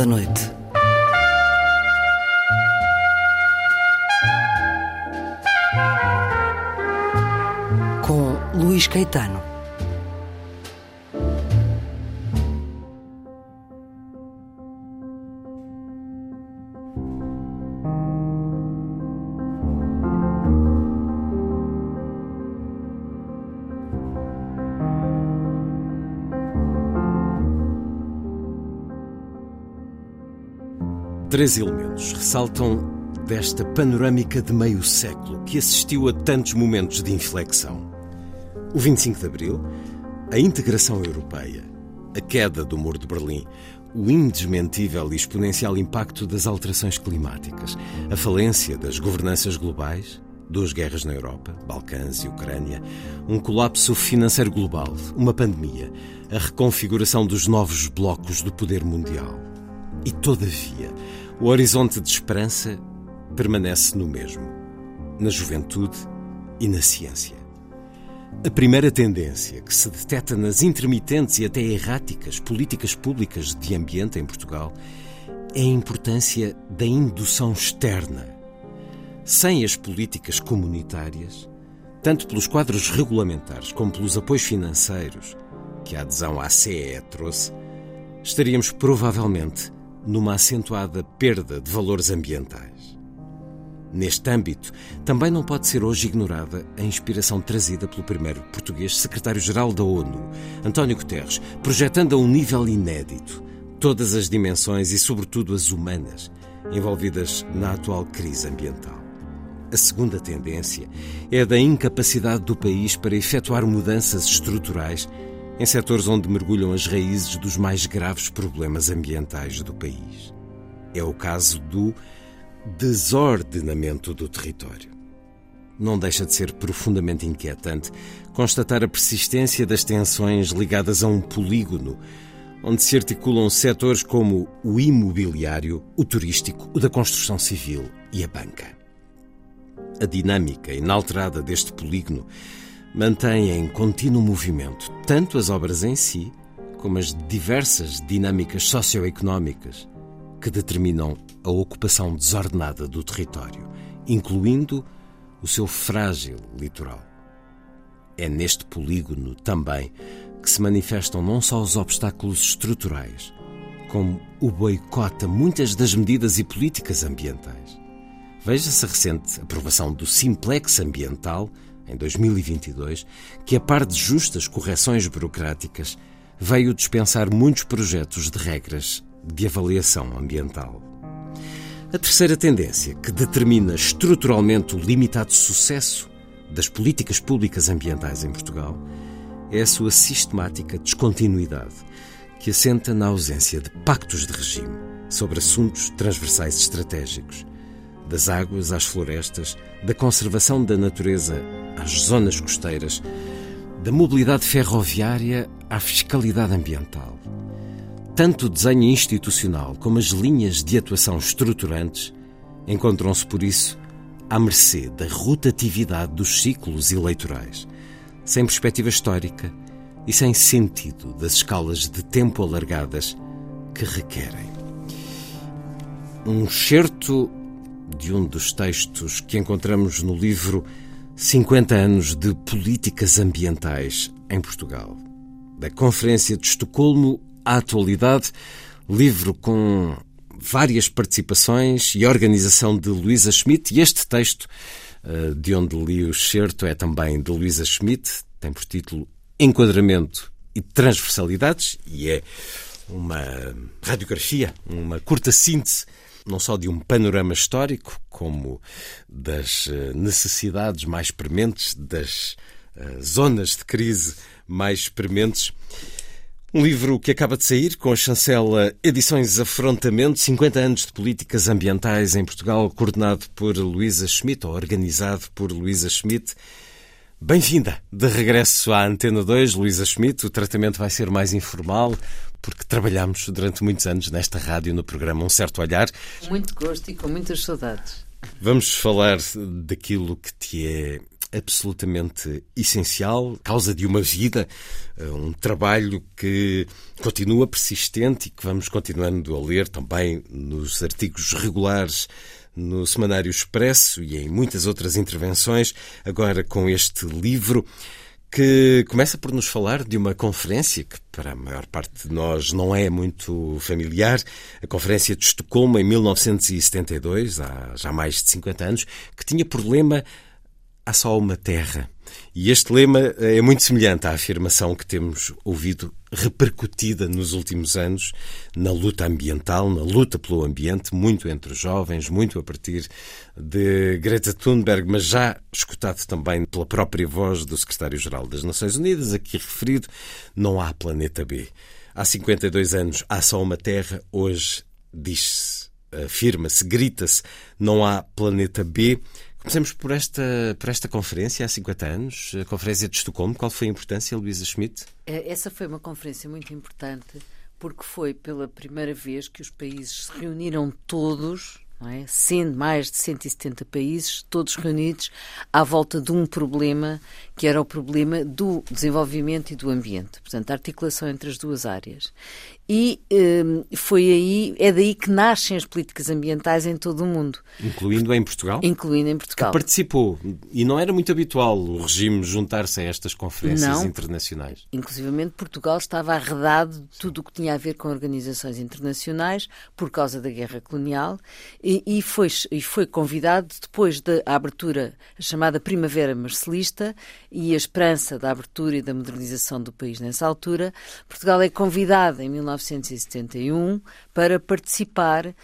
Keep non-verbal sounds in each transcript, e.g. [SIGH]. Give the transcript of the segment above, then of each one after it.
Da noite. Três elementos ressaltam desta panorâmica de meio século que assistiu a tantos momentos de inflexão. O 25 de Abril, a integração europeia, a queda do Muro de Berlim, o indesmentível e exponencial impacto das alterações climáticas, a falência das governanças globais, duas guerras na Europa, Balcãs e Ucrânia, um colapso financeiro global, uma pandemia, a reconfiguração dos novos blocos do poder mundial. E, todavia, o horizonte de esperança permanece no mesmo, na juventude e na ciência. A primeira tendência que se detecta nas intermitentes e até erráticas políticas públicas de ambiente em Portugal é a importância da indução externa. Sem as políticas comunitárias, tanto pelos quadros regulamentares como pelos apoios financeiros que a adesão à CE trouxe, estaríamos provavelmente numa acentuada perda de valores ambientais. Neste âmbito, também não pode ser hoje ignorada a inspiração trazida pelo primeiro português secretário-geral da ONU, António Guterres, projetando a um nível inédito todas as dimensões e, sobretudo, as humanas envolvidas na atual crise ambiental. A segunda tendência é a da incapacidade do país para efetuar mudanças estruturais em setores onde mergulham as raízes dos mais graves problemas ambientais do país. É o caso do desordenamento do território. Não deixa de ser profundamente inquietante constatar a persistência das tensões ligadas a um polígono onde se articulam setores como o imobiliário, o turístico, o da construção civil e a banca. A dinâmica inalterada deste polígono mantém em contínuo movimento tanto as obras em si, como as diversas dinâmicas socioeconómicas que determinam a ocupação desordenada do território, incluindo o seu frágil litoral. É neste polígono também que se manifestam não só os obstáculos estruturais, como o boicote a muitas das medidas e políticas ambientais. Veja-se a recente aprovação do Simplex Ambiental em 2022, que, a par de justas correções burocráticas, veio dispensar muitos projetos de regras de avaliação ambiental. A terceira tendência, que determina estruturalmente o limitado sucesso das políticas públicas ambientais em Portugal, é a sua sistemática descontinuidade, que assenta na ausência de pactos de regime sobre assuntos transversais estratégicos, das águas às florestas, da conservação da natureza às zonas costeiras, da mobilidade ferroviária à fiscalidade ambiental. Tanto o desenho institucional como as linhas de atuação estruturantes encontram-se, por isso, à mercê da rotatividade dos ciclos eleitorais, sem perspectiva histórica e sem sentido das escalas de tempo alargadas que requerem. Um certo de um dos textos que encontramos no livro 50 anos de políticas ambientais em Portugal. Da Conferência de Estocolmo à atualidade, livro com várias participações e organização de Luísa Schmidt, e este texto, eh, de onde li o excerto, é também de Luísa Schmidt, tem por título Enquadramento e Transversalidades, e é uma radiografia, uma curta síntese não só de um panorama histórico, como das eh, necessidades mais prementes, das eh, zonas de crise mais prementes. Um livro que acaba de sair com a chancela Edições Afrontamento, 50 anos de políticas ambientais em Portugal, coordenado por Luísa Schmidt, ou organizado por Luísa Schmidt. Bem-vinda de regresso à Antena 2, Luísa Schmidt. O tratamento vai ser mais informal, porque trabalhamos durante muitos anos nesta rádio, no programa Um Certo Olhar. Muito gosto e com muitas saudades. Vamos falar daquilo que te é absolutamente essencial, causa de uma vida, eh, um trabalho que continua persistente e que vamos continuando a ler também nos artigos regulares no Semanário Expresso e em muitas outras intervenções, agora com este livro que começa por nos falar de uma conferência que para a maior parte de nós não é muito familiar, a Conferência de Estocolmo em 1972, há já mais de 50 anos, que tinha por lema Há só uma terra. E este lema é muito semelhante à afirmação que temos ouvido repercutida nos últimos anos na luta ambiental, na luta pelo ambiente, muito entre os jovens, muito a partir de Greta Thunberg, mas já escutado também pela própria voz do secretário-geral das Nações Unidas, aqui referido, não há planeta B. Há 52 anos há só uma Terra, hoje diz-se, afirma-se, grita-se, não há planeta B. Começamos por esta, por esta conferência há 50 anos, a Conferência de Estocolmo. Qual foi a importância, Luísa Schmidt? É, essa foi uma conferência muito importante porque foi pela primeira vez que os países se reuniram todos é? sendo mais de 170 países, todos reunidos à volta de um problema que era o problema do desenvolvimento e do ambiente, portanto, a articulação entre as duas áreas. E um, foi aí, é daí que nascem as políticas ambientais em todo o mundo. Incluindo em Portugal? Incluindo em Portugal. Que participou. E não era muito habitual o regime juntar-se a estas conferências não, internacionais. Inclusivamente Portugal estava arredado de tudo o que tinha a ver com organizações internacionais por causa da guerra colonial e, e, foi, e foi convidado depois da abertura, a chamada Primavera Marcelista e a esperança da abertura e da modernização do país nessa altura. Portugal é convidado em 19 1971 para participar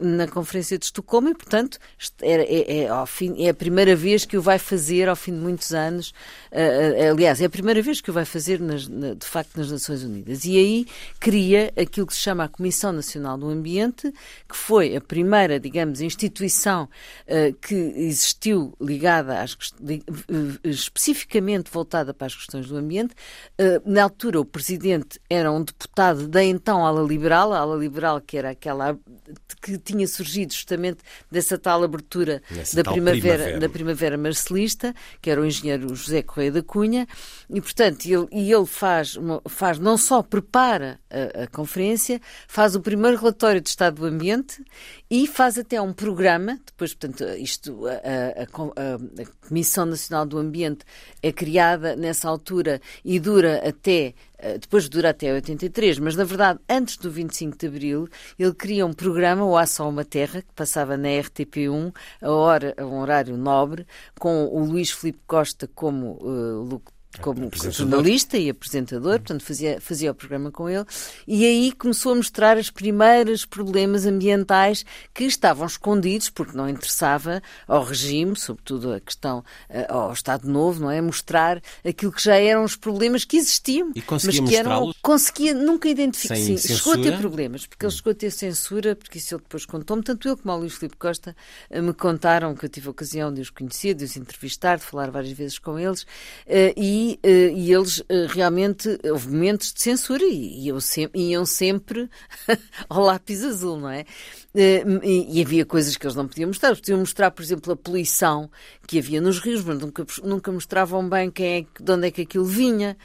na Conferência de Estocolmo e, portanto, é, é, é, fim, é, a primeira vez que o vai fazer ao fim de muitos anos. Uh, aliás, é a primeira vez que o vai fazer, nas, na, de facto, nas Nações Unidas. E aí cria aquilo que se chama a Comissão Nacional do Ambiente, que foi a primeira, digamos, instituição que existiu ligada às especificamente voltada para as questões do ambiente. Na altura, o presidente era um deputado da então ala liberal, a ala liberal que era aquela que que tinha surgido justamente dessa tal abertura da primavera, primavera, da primavera. marcelista, que era o engenheiro José Correia da Cunha, e portanto ele, e ele faz, faz não só prepara a, a conferência, faz o primeiro relatório de estado do ambiente e faz até um programa, depois, portanto, isto, a, a, a, a Comissão Nacional do Ambiente é criada nessa altura e dura até eh, depois dura até 83, mas na verdade, antes do 25 de Abril, ele cria um programa, o Só Uma Terra, que passava na RTP1, a, hora, a um horário nobre, com o Luís Filipe Costa como uh, como jornalista e apresentador, portanto fazia, fazia o programa com ele, e aí começou a mostrar os primeiros problemas ambientais que estavam escondidos, porque não interessava ao regime, sobretudo a questão eh, ao Estado Novo, não é? Mostrar aquilo que já eram os problemas que existiam, mas que eram. Conseguia nunca identificar. Sim, censura? chegou a ter problemas, porque ele chegou a ter censura, porque isso ele depois contou-me, tanto ele como o Luís Filipe Costa eh, me contaram que eu tive a ocasião de os conhecer, de os entrevistar, de falar várias vezes com eles, eh, e e, uh, e eles uh, realmente, houve momentos de censura e, e se, iam sempre [LAUGHS] ao lápis azul, não é? Uh, e, havia coisas que eles não podiam mostrar. Podiam mostrar, por exemplo, a poluição que havia nos rios, mas nunca, nunca mostravam bem quem é, de onde é que aquilo vinha.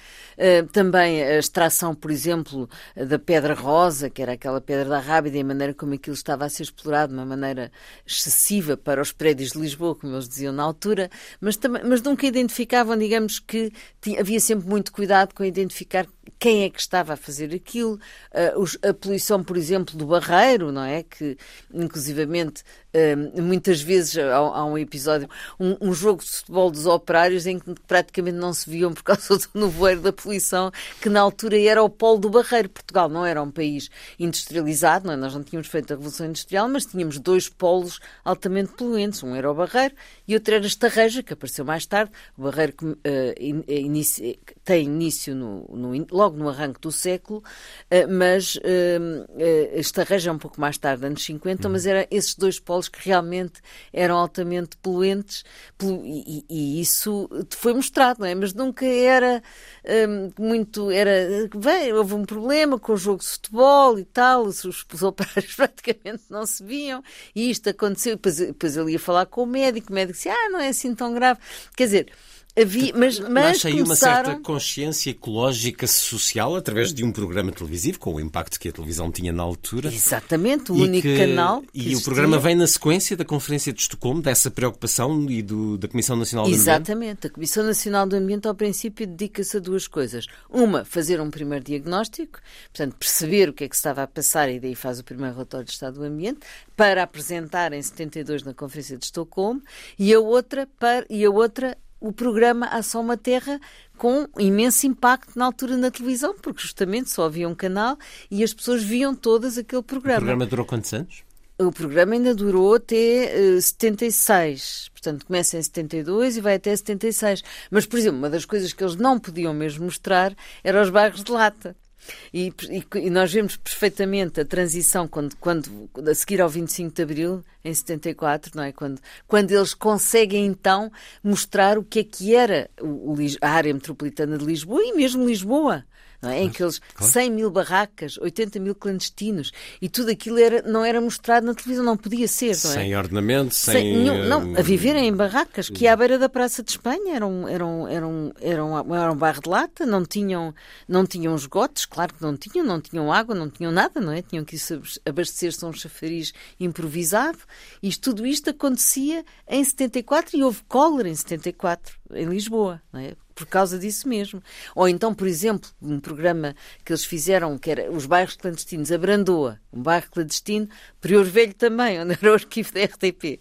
também a extração, por exemplo, da pedra rosa, que era aquela pedra da Rábida, e a maneira como aquilo estava a ser explorado de uma maneira excessiva para os prédios de Lisboa, como eles diziam na altura, mas, também, mas nunca identificavam, digamos que tinha, havia sempre muito cuidado com identificar quem é que estava a fazer aquilo, os, a poluição, por exemplo, do barreiro, não é? Que, inclusivamente, uh, muitas vezes há, há um episódio, um, um, jogo de futebol dos operários em que praticamente não se viam por causa do nevoeiro da poluição, que na altura era o polo do barreiro. Portugal não era um país industrializado, não é? nós não tínhamos feito a Revolução Industrial, mas tínhamos dois polos altamente poluentes. Um era o barreiro e outro era a Estarreja, que apareceu mais tarde. O barreiro que uh, in, inicia, tem início no, no logo no arranque do século, eh, mas eh, eh, esta região um pouco mais tarde, anos 50, mas eram esses dois polos que realmente eram altamente poluentes e, e isso foi mostrado, não é? Mas nunca era muito, era, bem, houve um problema com o jogo de futebol e tal, os, os operários [LAUGHS] praticamente não se viam e isto aconteceu, depois, depois ele ia falar com o médico, o médico disse, ah, não é assim tão grave. Quer dizer, Havia, mas, mas Nasce aí começaram... uma certa consciência ecológica social através de um programa televisivo, com o impacto que a televisão tinha na altura. Exatamente, o único que, canal. e existia. o programa vem na sequência da Conferência de Estocolmo, dessa preocupação e do, da Comissão Nacional do Exatamente. Ambiente. Exatamente. A Comissão Nacional do Ambiente, ao princípio, dedica-se a duas coisas. Uma, fazer um primeiro diagnóstico, portanto, perceber o que é que se estava a passar e daí faz o primeiro relatório de Estado do Ambiente, para apresentar em 72 na Conferência de Estocolmo, e a outra, para, e a outra o programa Ação Uma Terra com imenso impacto na altura na televisão, porque justamente só havia um canal e as pessoas viam todas aquele programa. O programa durou quantos anos? O programa ainda durou até uh, eh, 76. Portanto, começa em 72 e vai até 76. Mas, por exemplo, uma das coisas que eles não podiam mesmo mostrar era os bairros de lata. E, e, e, nós vemos perfeitamente a transição quando, quando, a seguir ao 25 de Abril, em 74, não é? Quando, quando eles conseguem então mostrar o que é que era o, o, a área metropolitana de Lisboa e mesmo Lisboa não é? em que eles, claro. 100 mil barracas, 80 mil clandestinos, e tudo aquilo era, não era mostrado na televisão, não podia ser. Não é? Sem ordenamento, sem. sem nenhum, não, a viverem em barracas, que à beira da Praça de Espanha eram, eram, eram, eram, eram um barro de lata, não tinham, não tinham esgotos, claro que não tinham, não tinham água, não tinham nada, não é? Tinham que abastecer-se a um chafariz improvisado, e tudo isto acontecia em 74 e houve cólera em 74, em Lisboa, não é? Por causa disso mesmo. Ou então, por exemplo, um programa que eles fizeram, que era os bairros clandestinos, a Brandoa, um bairro clandestino, Prior Velho também, [LAUGHS] onde era o arquivo da RTP.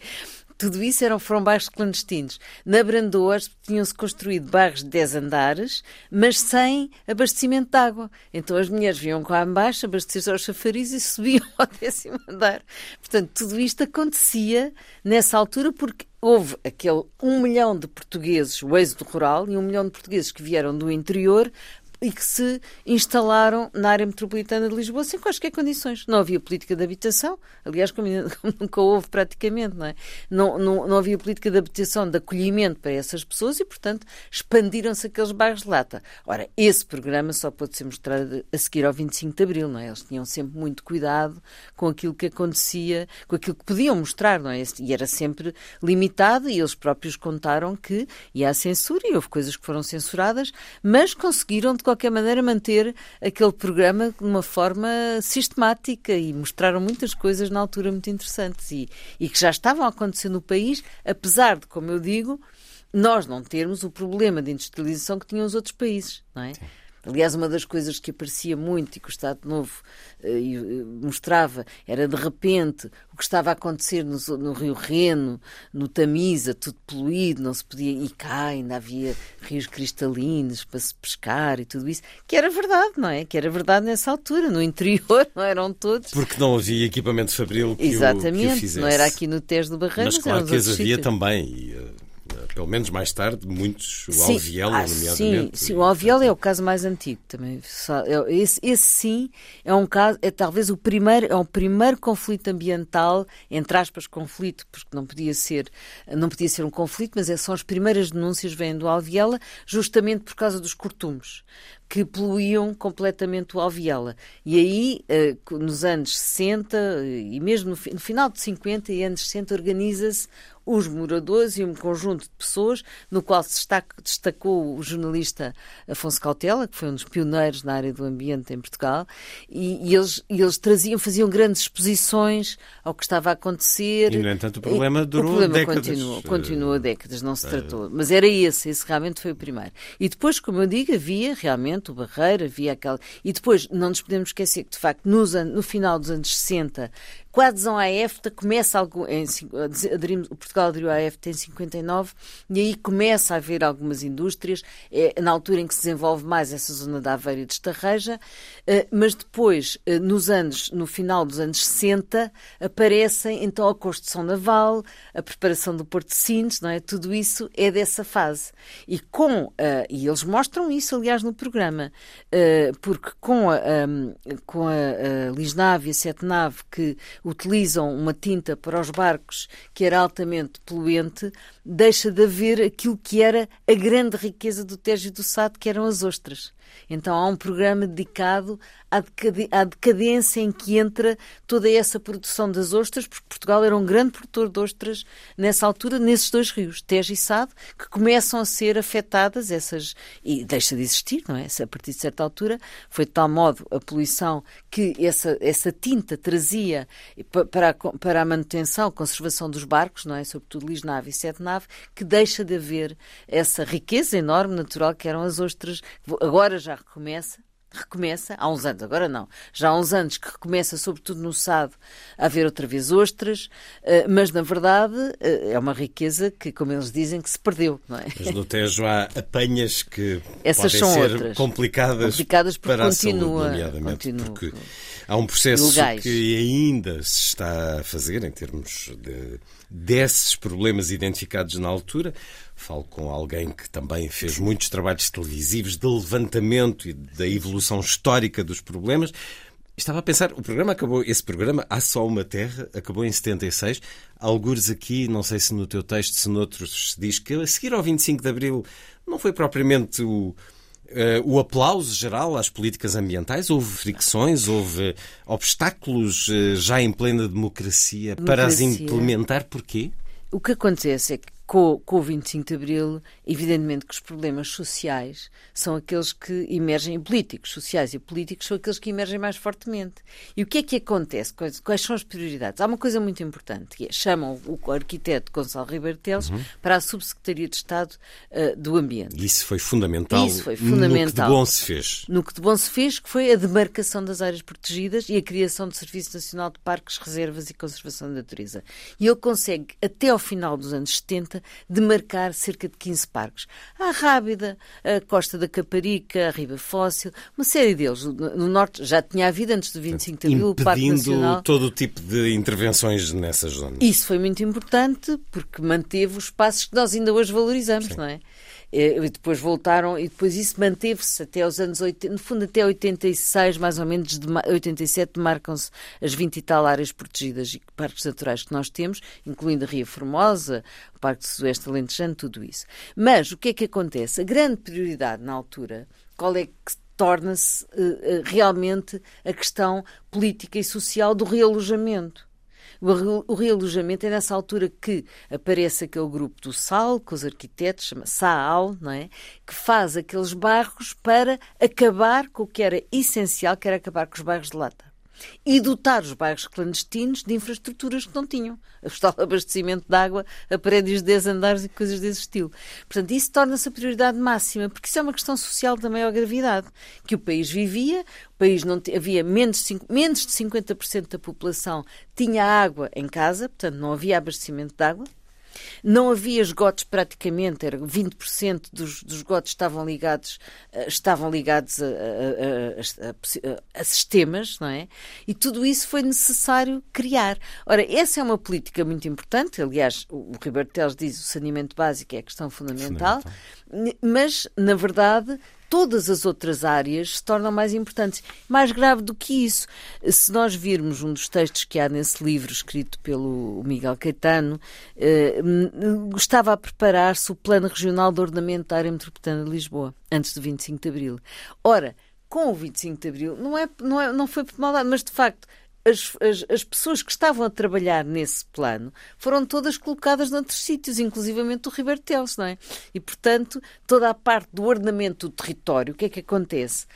Tudo isso eram, bairros clandestinos. Na Brandoa tinham-se construído bairros de 10 andares, mas sem abastecimento de água. Então as mulheres vinham cá abaixo, abastecer-se aos e subiam [LAUGHS] ao décimo andar. Portanto, tudo isto acontecia nessa altura porque houve aquele um milhão de portugueses, o êxodo rural, e um milhão de portugueses que vieram do interior e que se instalaram na área metropolitana de Lisboa sem quaisquer condições. Não havia política de habitação, aliás, como, [LAUGHS] nunca houve praticamente, não é? Não, não, não havia política de habitação, de acolhimento para essas pessoas e, portanto, expandiram-se aqueles bairros de lata. Ora, esse programa só pode ser mostrado a seguir ao 25 de Abril, não é? Eles tinham sempre muito cuidado com aquilo que acontecia, com aquilo que podiam mostrar, não é? E era sempre limitado e eles próprios contaram que ia à censura e houve coisas que foram censuradas, mas conseguiram, de qualquer maneira, manter aquele programa de uma forma sistemática e mostraram muitas coisas na altura muito interessantes e, e que já estavam a acontecer no país, apesar de, como eu digo, nós não termos o problema de industrialização que tinham os outros países, não é? Sim. Aliás, uma das coisas que aparecia muito e que o Estado Novo uh, mostrava era, de repente, o que estava a acontecer no, no, Rio Reno, no Tamisa, tudo poluído, não se podia. E cá ainda havia rios cristalinos para se pescar e tudo isso, que era verdade, não é? Que era verdade nessa altura. No interior [LAUGHS] não eram todos. Porque não havia equipamento fabril que Exatamente, o, que o fizesse. não era aqui no Tejo do Barreiro, mas claro que as havia também. E, uh pelo menos mais tarde, muitos, o Alviela, ah, nomeadamente. Sim, sim, o Alviela é o caso mais antigo também. É, esse, esse, sim é um caso, é talvez o primeiro, é o primeiro conflito ambiental, entre aspas, conflito, porque não podia ser, não podia ser um conflito, mas é, são as primeiras denúncias vêm do Alviela, justamente por causa dos cortumes que poluíam completamente o Alviela. E aí, eh, nos anos 60 e mesmo no final de 50 e anos 60, organiza-se os moradores e um conjunto de pessoas, no qual se destacou o jornalista Afonso Cautela, que foi um dos pioneiros na área do ambiente em Portugal, e, e eles, e eles traziam, faziam grandes exposições ao que estava a acontecer. E, no entanto, o problema durou o problema décadas. Continuou, continuou décadas, não se tratou. Mas era esse, esse realmente foi o primeiro. E depois, como eu digo, havia realmente o Barreiro, havia aquela... E depois, não nos podemos esquecer que, de facto, nos, no final dos anos 60, com a adesão à EFTA, começa algo, em, aderimos, Portugal aderiu à EFTA em 59 e aí começa a haver algumas indústrias, é na altura em que se desenvolve mais essa zona da Aveira e de Estarreja, eh, mas depois, eh, nos anos, no final dos anos 60, aparecem então a construção naval, a preparação do Porto de Sines, não é? Tudo isso é dessa fase. E com, eh, e eles mostram isso, aliás, no programa, porque com a, com a, a Lisnave e a Setnave, que utilizam uma tinta para os barcos que era altamente poluente, deixa de haver aquilo que era a grande riqueza do Tejo e do Sado, que eram as ostras. Então há um programa dedicado à, decadência em que entra toda essa produção das ostras, porque Portugal era um grande produtor de ostras nessa altura, nesses dois rios, Tejo e Sado, que começam a ser afetadas essas e deixa de existir, não é? A partir de certa altura foi de tal modo a poluição que essa, essa tinta trazia para a, para a manutenção, conservação dos barcos, não é? Sobretudo Lisnave e Sete Nave, que deixa de haver essa riqueza enorme natural que eram as ostras. Agora já recomeça, recomeça, há uns anos, agora não, já há uns anos que recomeça, sobretudo no Sado, a haver outra vez ostras, eh, mas na verdade eh, é uma riqueza que, como eles dizem, que se perdeu, não é? Mas no Tejo há apanhas que Essas podem são ser outras. complicadas, complicadas porque para continua, a saúde, nomeadamente, continua, porque há um processo que ainda se está a fazer em termos de, desses problemas identificados na altura, Falo com alguém que também fez muitos trabalhos televisivos de levantamento e da evolução histórica dos problemas. Estava a pensar, o programa acabou, esse programa, Há Só Uma Terra, acabou em 76. Algures aqui, não sei se no teu texto, se noutros, se diz que a seguir ao 25 de Abril não foi propriamente o, Uh, o aplauso geral às políticas ambientais? Houve fricções, houve obstáculos uh, já em plena democracia, democracia, para as implementar? Porquê? O que acontece é que com, com o 25 de Abril, evidentemente que os problemas sociais são aqueles que emergem, políticos, sociais e políticos, são aqueles que emergem mais fortemente. E o que é que acontece? Quais, quais são as prioridades? Há uma coisa muito importante, que é, chamam o arquiteto Gonçalo Ribeiro Teles uhum. para a Subsecretaria de Estado uh, do Ambiente. Isso foi fundamental. Isso foi fundamental. No que de bom se fez. No que de bom se fez, que foi a demarcação das áreas protegidas e a criação do Serviço Nacional de Parques, Reservas e Conservação da Natureza. E ele consegue, até ao final dos anos 70, de marcar cerca de 15 parques. A Rábida, a Costa da Caparica, a Riba Fóssil, uma série deles. No Norte já tinha havido antes do 25 de Abril, o Parque Nacional. todo o tipo de intervenções nessas zonas. Isso foi muito importante porque manteve os espaços que nós ainda hoje valorizamos, Sim. não é? E depois voltaram, e depois isso manteve-se até os anos 80, no fundo até 86, mais ou menos, de 87, marcam-se as 20 e tal áreas protegidas e parques naturais que nós temos, incluindo a Ria Formosa, o Parque do Sudoeste Alentejano, tudo isso. Mas o que é que acontece? A grande prioridade na altura, qual é que torna-se uh, realmente a questão política e social do realojamento. O realojamento é nessa altura que aparece aquele grupo do SAL, com os arquitetos, chama SAAL, não é? Que faz aqueles bairros para acabar com o que era essencial, que era acabar com os bairros de lata e dotar os bairros clandestinos de infraestruturas que não tinham. O abastecimento de água a prédios de 10 andares e coisas desse estilo. Portanto, isso torna-se a prioridade máxima, porque isso é uma questão social da maior gravidade. Que o país vivia, o país não havia menos de, menos de 50% da população tinha água em casa, portanto, não havia abastecimento de água. Não havia esgotos praticamente, era 20% dos, dos esgotos estavam ligados, uh, estavam ligados a, a, a, a, sistemas, não é? E tudo isso foi necessário criar. Ora, essa é uma política muito importante, aliás, o, o Ribeiro Teles diz o saneamento básico é a questão fundamental, fundamental. mas, na verdade, todas as outras áreas se tornam mais importantes. Mais grave do que isso, se nós virmos um dos textos que há nesse livro, escrito pelo Miguel Caetano, eh, estava a preparar-se o Plano Regional de Ordenamento da Área Metropolitana de Lisboa, antes do 25 de Abril. Ora, com o 25 de Abril, não, é, não, é, não foi por maldade, mas de facto as, as, as, pessoas que estavam a trabalhar nesse plano foram todas colocadas noutros sítios, inclusivamente o Ribeiro Teles, não é? E, portanto, toda a parte do ordenamento do território, o que é que acontece?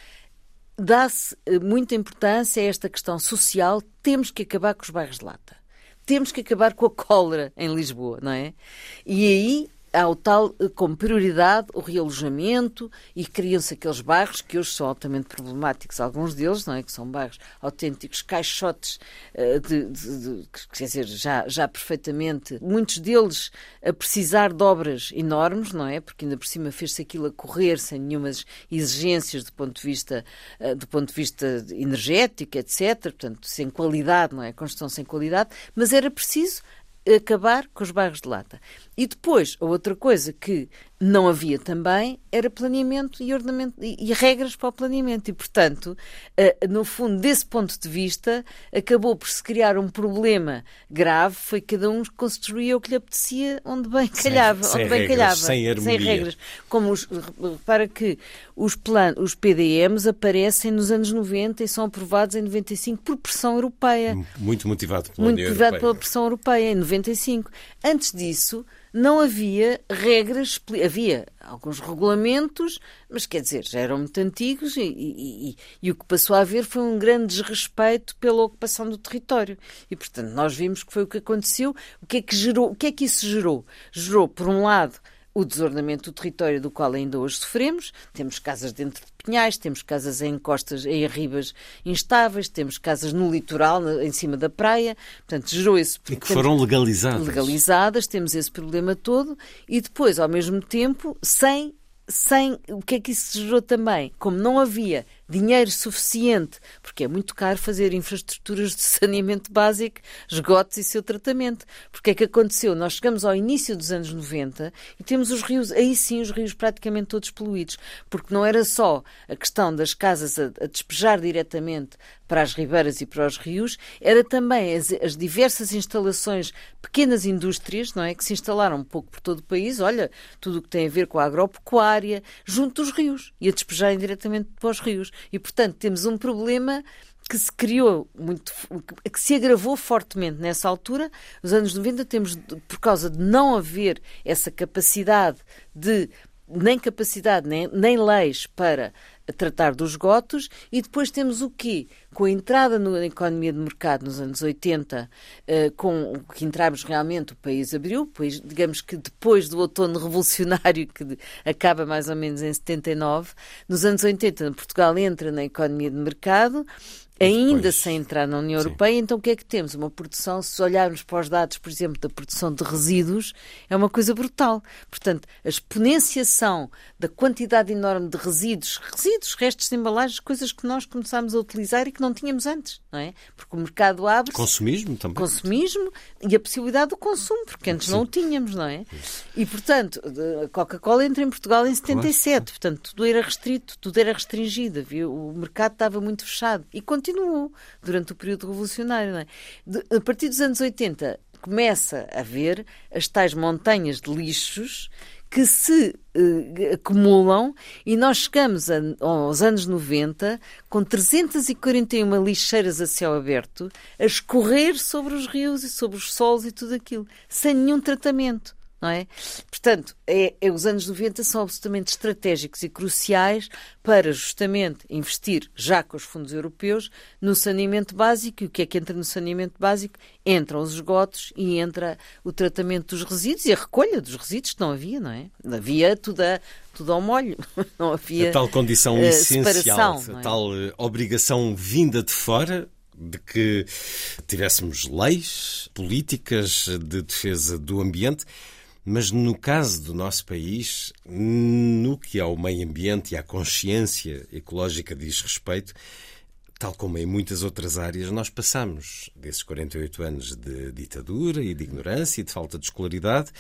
Dá-se eh, muita importância a esta questão social, temos que acabar com os bairros de lata. Temos que acabar com a cólera em Lisboa, não é? E aí há o tal eh, como prioridade o realojamento e criam-se aqueles bairros que hoje são altamente problemáticos, alguns deles, não é? Que são bairros autênticos caixotes uh, de, de, de, quer dizer, já, já perfeitamente, muitos deles a precisar de obras enormes, não é? Porque ainda por cima fez-se aquilo a correr sem nenhumas exigências do ponto de vista, uh, do ponto de vista energético, etc. Portanto, sem qualidade, não é? Construção sem qualidade, mas era preciso acabar com os bairros de lata. E depois, a outra coisa que não havia também era planeamento e ordenamento e, regras para o planeamento. E portanto uh, no fundo desse ponto de vista acabou por se criar um problema grave foi cada um construía o que lhe apetecia onde bem calhava sem, onde bem regras, calhava sem, sem regras. Como os, para que os plan, os PDMs aparecem nos anos 90 e são aprovados em 95 por pressão europeia. Muito motivado pela muito União motivado Europeia. pela pressão europeia em 95 antes disso não havia regras, havia alguns regulamentos, mas quer dizer, já eram muito antigos e, e, e, e, o que passou a haver foi um grande desrespeito pela ocupação do território. E, portanto, nós vimos que foi o que aconteceu. O que é que gerou? O que é que isso gerou? Gerou, por um lado, o desordenamento do território do qual ainda hoje sofremos. Temos casas dentro de pinhais, temos casas em costas, em arribas instáveis, temos casas no litoral, em cima da praia. Portanto, gerou esse E que foram legalizadas. Legalizadas, temos esse problema todo e depois, ao mesmo tempo, sem sem o que é que isso gerou também? Como não havia dinheiro suficiente, porque é muito caro fazer infraestruturas de [LAUGHS] saneamento básico, esgotos e seu tratamento. Porque é que aconteceu? Nós chegamos ao início dos anos 90 e temos os rios, aí sim os rios praticamente todos poluídos, porque não era só a questão das casas a, a despejar diretamente para as ribeiras e para os rios, era também as, as, diversas instalações, pequenas indústrias, não é, que se instalaram um pouco por todo o país, olha, tudo o que tem a ver com a agropecuária, junto dos rios, e a despejarem diretamente para os rios. E, portanto, temos um problema que se criou muito, que se agravou fortemente nessa altura. Nos anos 90 temos, por causa de não haver essa capacidade de nem capacidade, nem, nem leis para tratar dos esgotos e depois temos o quê? Com a entrada na economia de mercado nos anos 80, eh, com que entramos realmente, o país abriu, pois, digamos que depois do outono [LAUGHS] revolucionário, que acaba mais ou menos em 79, nos anos 80 Portugal entra na economia de mercado ainda depois, sem entrar na União sim. Europeia, então o que é que temos? Uma produção, se olharmos para os dados, por exemplo, da produção de resíduos, é uma coisa brutal. Portanto, a exponenciação da quantidade enorme de resíduos, resíduos, restos de embalagens, coisas que nós começámos a utilizar e que não tínhamos antes, não é? Porque o mercado abre. Consumismo também. Consumismo e a possibilidade do consumo, porque antes sim. não o tínhamos, não é? E, portanto, a Coca-Cola entra em Portugal em 77, claro. portanto, tudo era restrito, tudo era restringido, viu? o mercado estava muito fechado. E continua continuou durante o período revolucionário. É? De, a partir dos anos 80 começa a haver as tais montanhas de lixos que se uh, acumulam e nós chegamos a, aos anos 90 com 341 lixeiras a céu aberto a escorrer sobre os rios e sobre os solos e tudo aquilo, sem nenhum tratamento não é? Portanto, é, é, os anos 90 são absolutamente estratégicos e cruciais para justamente investir, já com os fundos europeus, no saneamento básico. E o que é que entra no saneamento básico? Entram os esgotos e entra o tratamento dos resíduos e a recolha dos resíduos, que não havia, não é? Havia tudo, a, tudo ao molho, [LAUGHS] não havia. A tal condição uh, essencial, a é? tal uh, obrigação vinda de fora de que tivéssemos leis, políticas de defesa do ambiente mas no caso do nosso país, no que ao meio ambiente e à consciência ecológica diz respeito, tal como em muitas outras áreas, nós passamos desses 48 anos de ditadura e de ignorância e de falta de escolaridade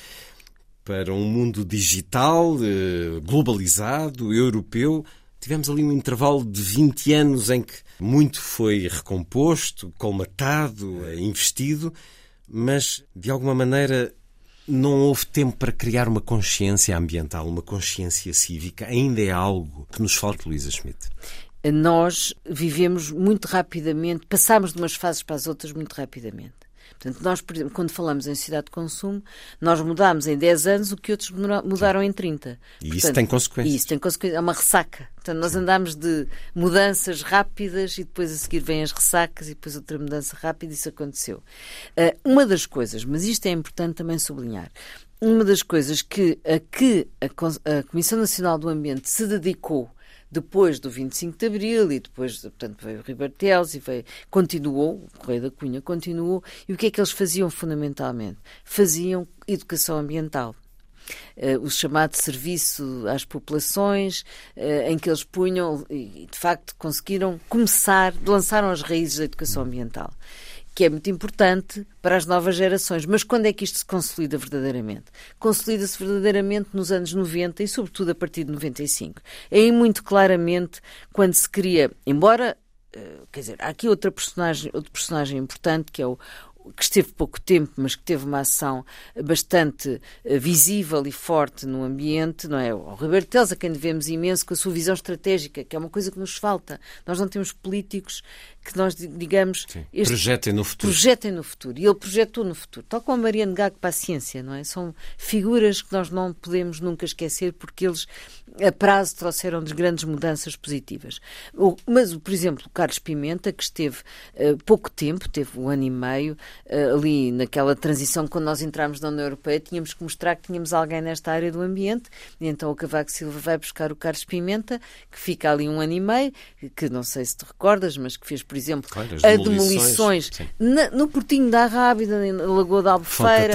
para um mundo digital, eh, globalizado, europeu. Tivemos ali um intervalo de 20 anos em que muito foi recomposto, colmatado, investido, mas de alguma maneira não houve tempo para criar uma consciência ambiental, uma consciência cívica. Ainda é algo que nos falta, Luísa Schmidt. Nós vivemos muito rapidamente, passamos de umas fases para as outras muito rapidamente. Portanto, nós, por exemplo, quando falamos em cidade de consumo, nós mudámos em 10 anos o que outros mudaram em 30. E Portanto, isso tem consequências. Isso tem consequências. É uma ressaca. Portanto, nós andamos de mudanças rápidas e depois a seguir vêm as ressacas e depois outra mudança rápida. Isso aconteceu. Uh, uma das coisas, mas isto é importante também sublinhar, uma das coisas que a que a, a Comissão Nacional do Ambiente se dedicou depois do 25 de Abril e depois, portanto, veio Ribartelos e veio, continuou, o Correio da Cunha continuou, e o que é que eles faziam fundamentalmente? Faziam educação ambiental. Uh, o chamado serviço às populações, uh, em que eles punham e, de facto, conseguiram começar, lançaram as raízes da educação ambiental. Que é muito importante para as novas gerações. Mas quando é que isto se consolida verdadeiramente? Consolida-se verdadeiramente nos anos 90 e, sobretudo, a partir de 95. Aí, muito claramente, quando se cria, embora Uh, quer dizer, há aqui outra personagem, outro personagem importante que é o, que esteve pouco tempo, mas que teve uma ação bastante eh, visível e forte no ambiente, não é? O Roberto Teles, a quem devemos imenso, com a sua visão estratégica, que é uma coisa que nos falta. Nós não temos políticos que nós, digamos... Sim, este, projetem no futuro. Projetem no futuro. E ele projetou no futuro. Tal como a Mariana Gago para a ciência, não é? São figuras que nós não podemos nunca esquecer porque eles a prazo trouxeram-nos grandes mudanças positivas. Mas, por exemplo, o Carlos Pimenta, que esteve uh, pouco tempo, teve um ano e meio, uh, ali naquela transição, quando nós entramos na União Europeia, tínhamos que mostrar que tínhamos alguém nesta área do ambiente, e então o Cavaco Silva vai buscar o Carlos Pimenta, que fica ali um ano e meio, que não sei se te recordas, mas que fez, por exemplo, claro, as demolições, na, no Portinho da Rábida, na Lagoa da Albufeira,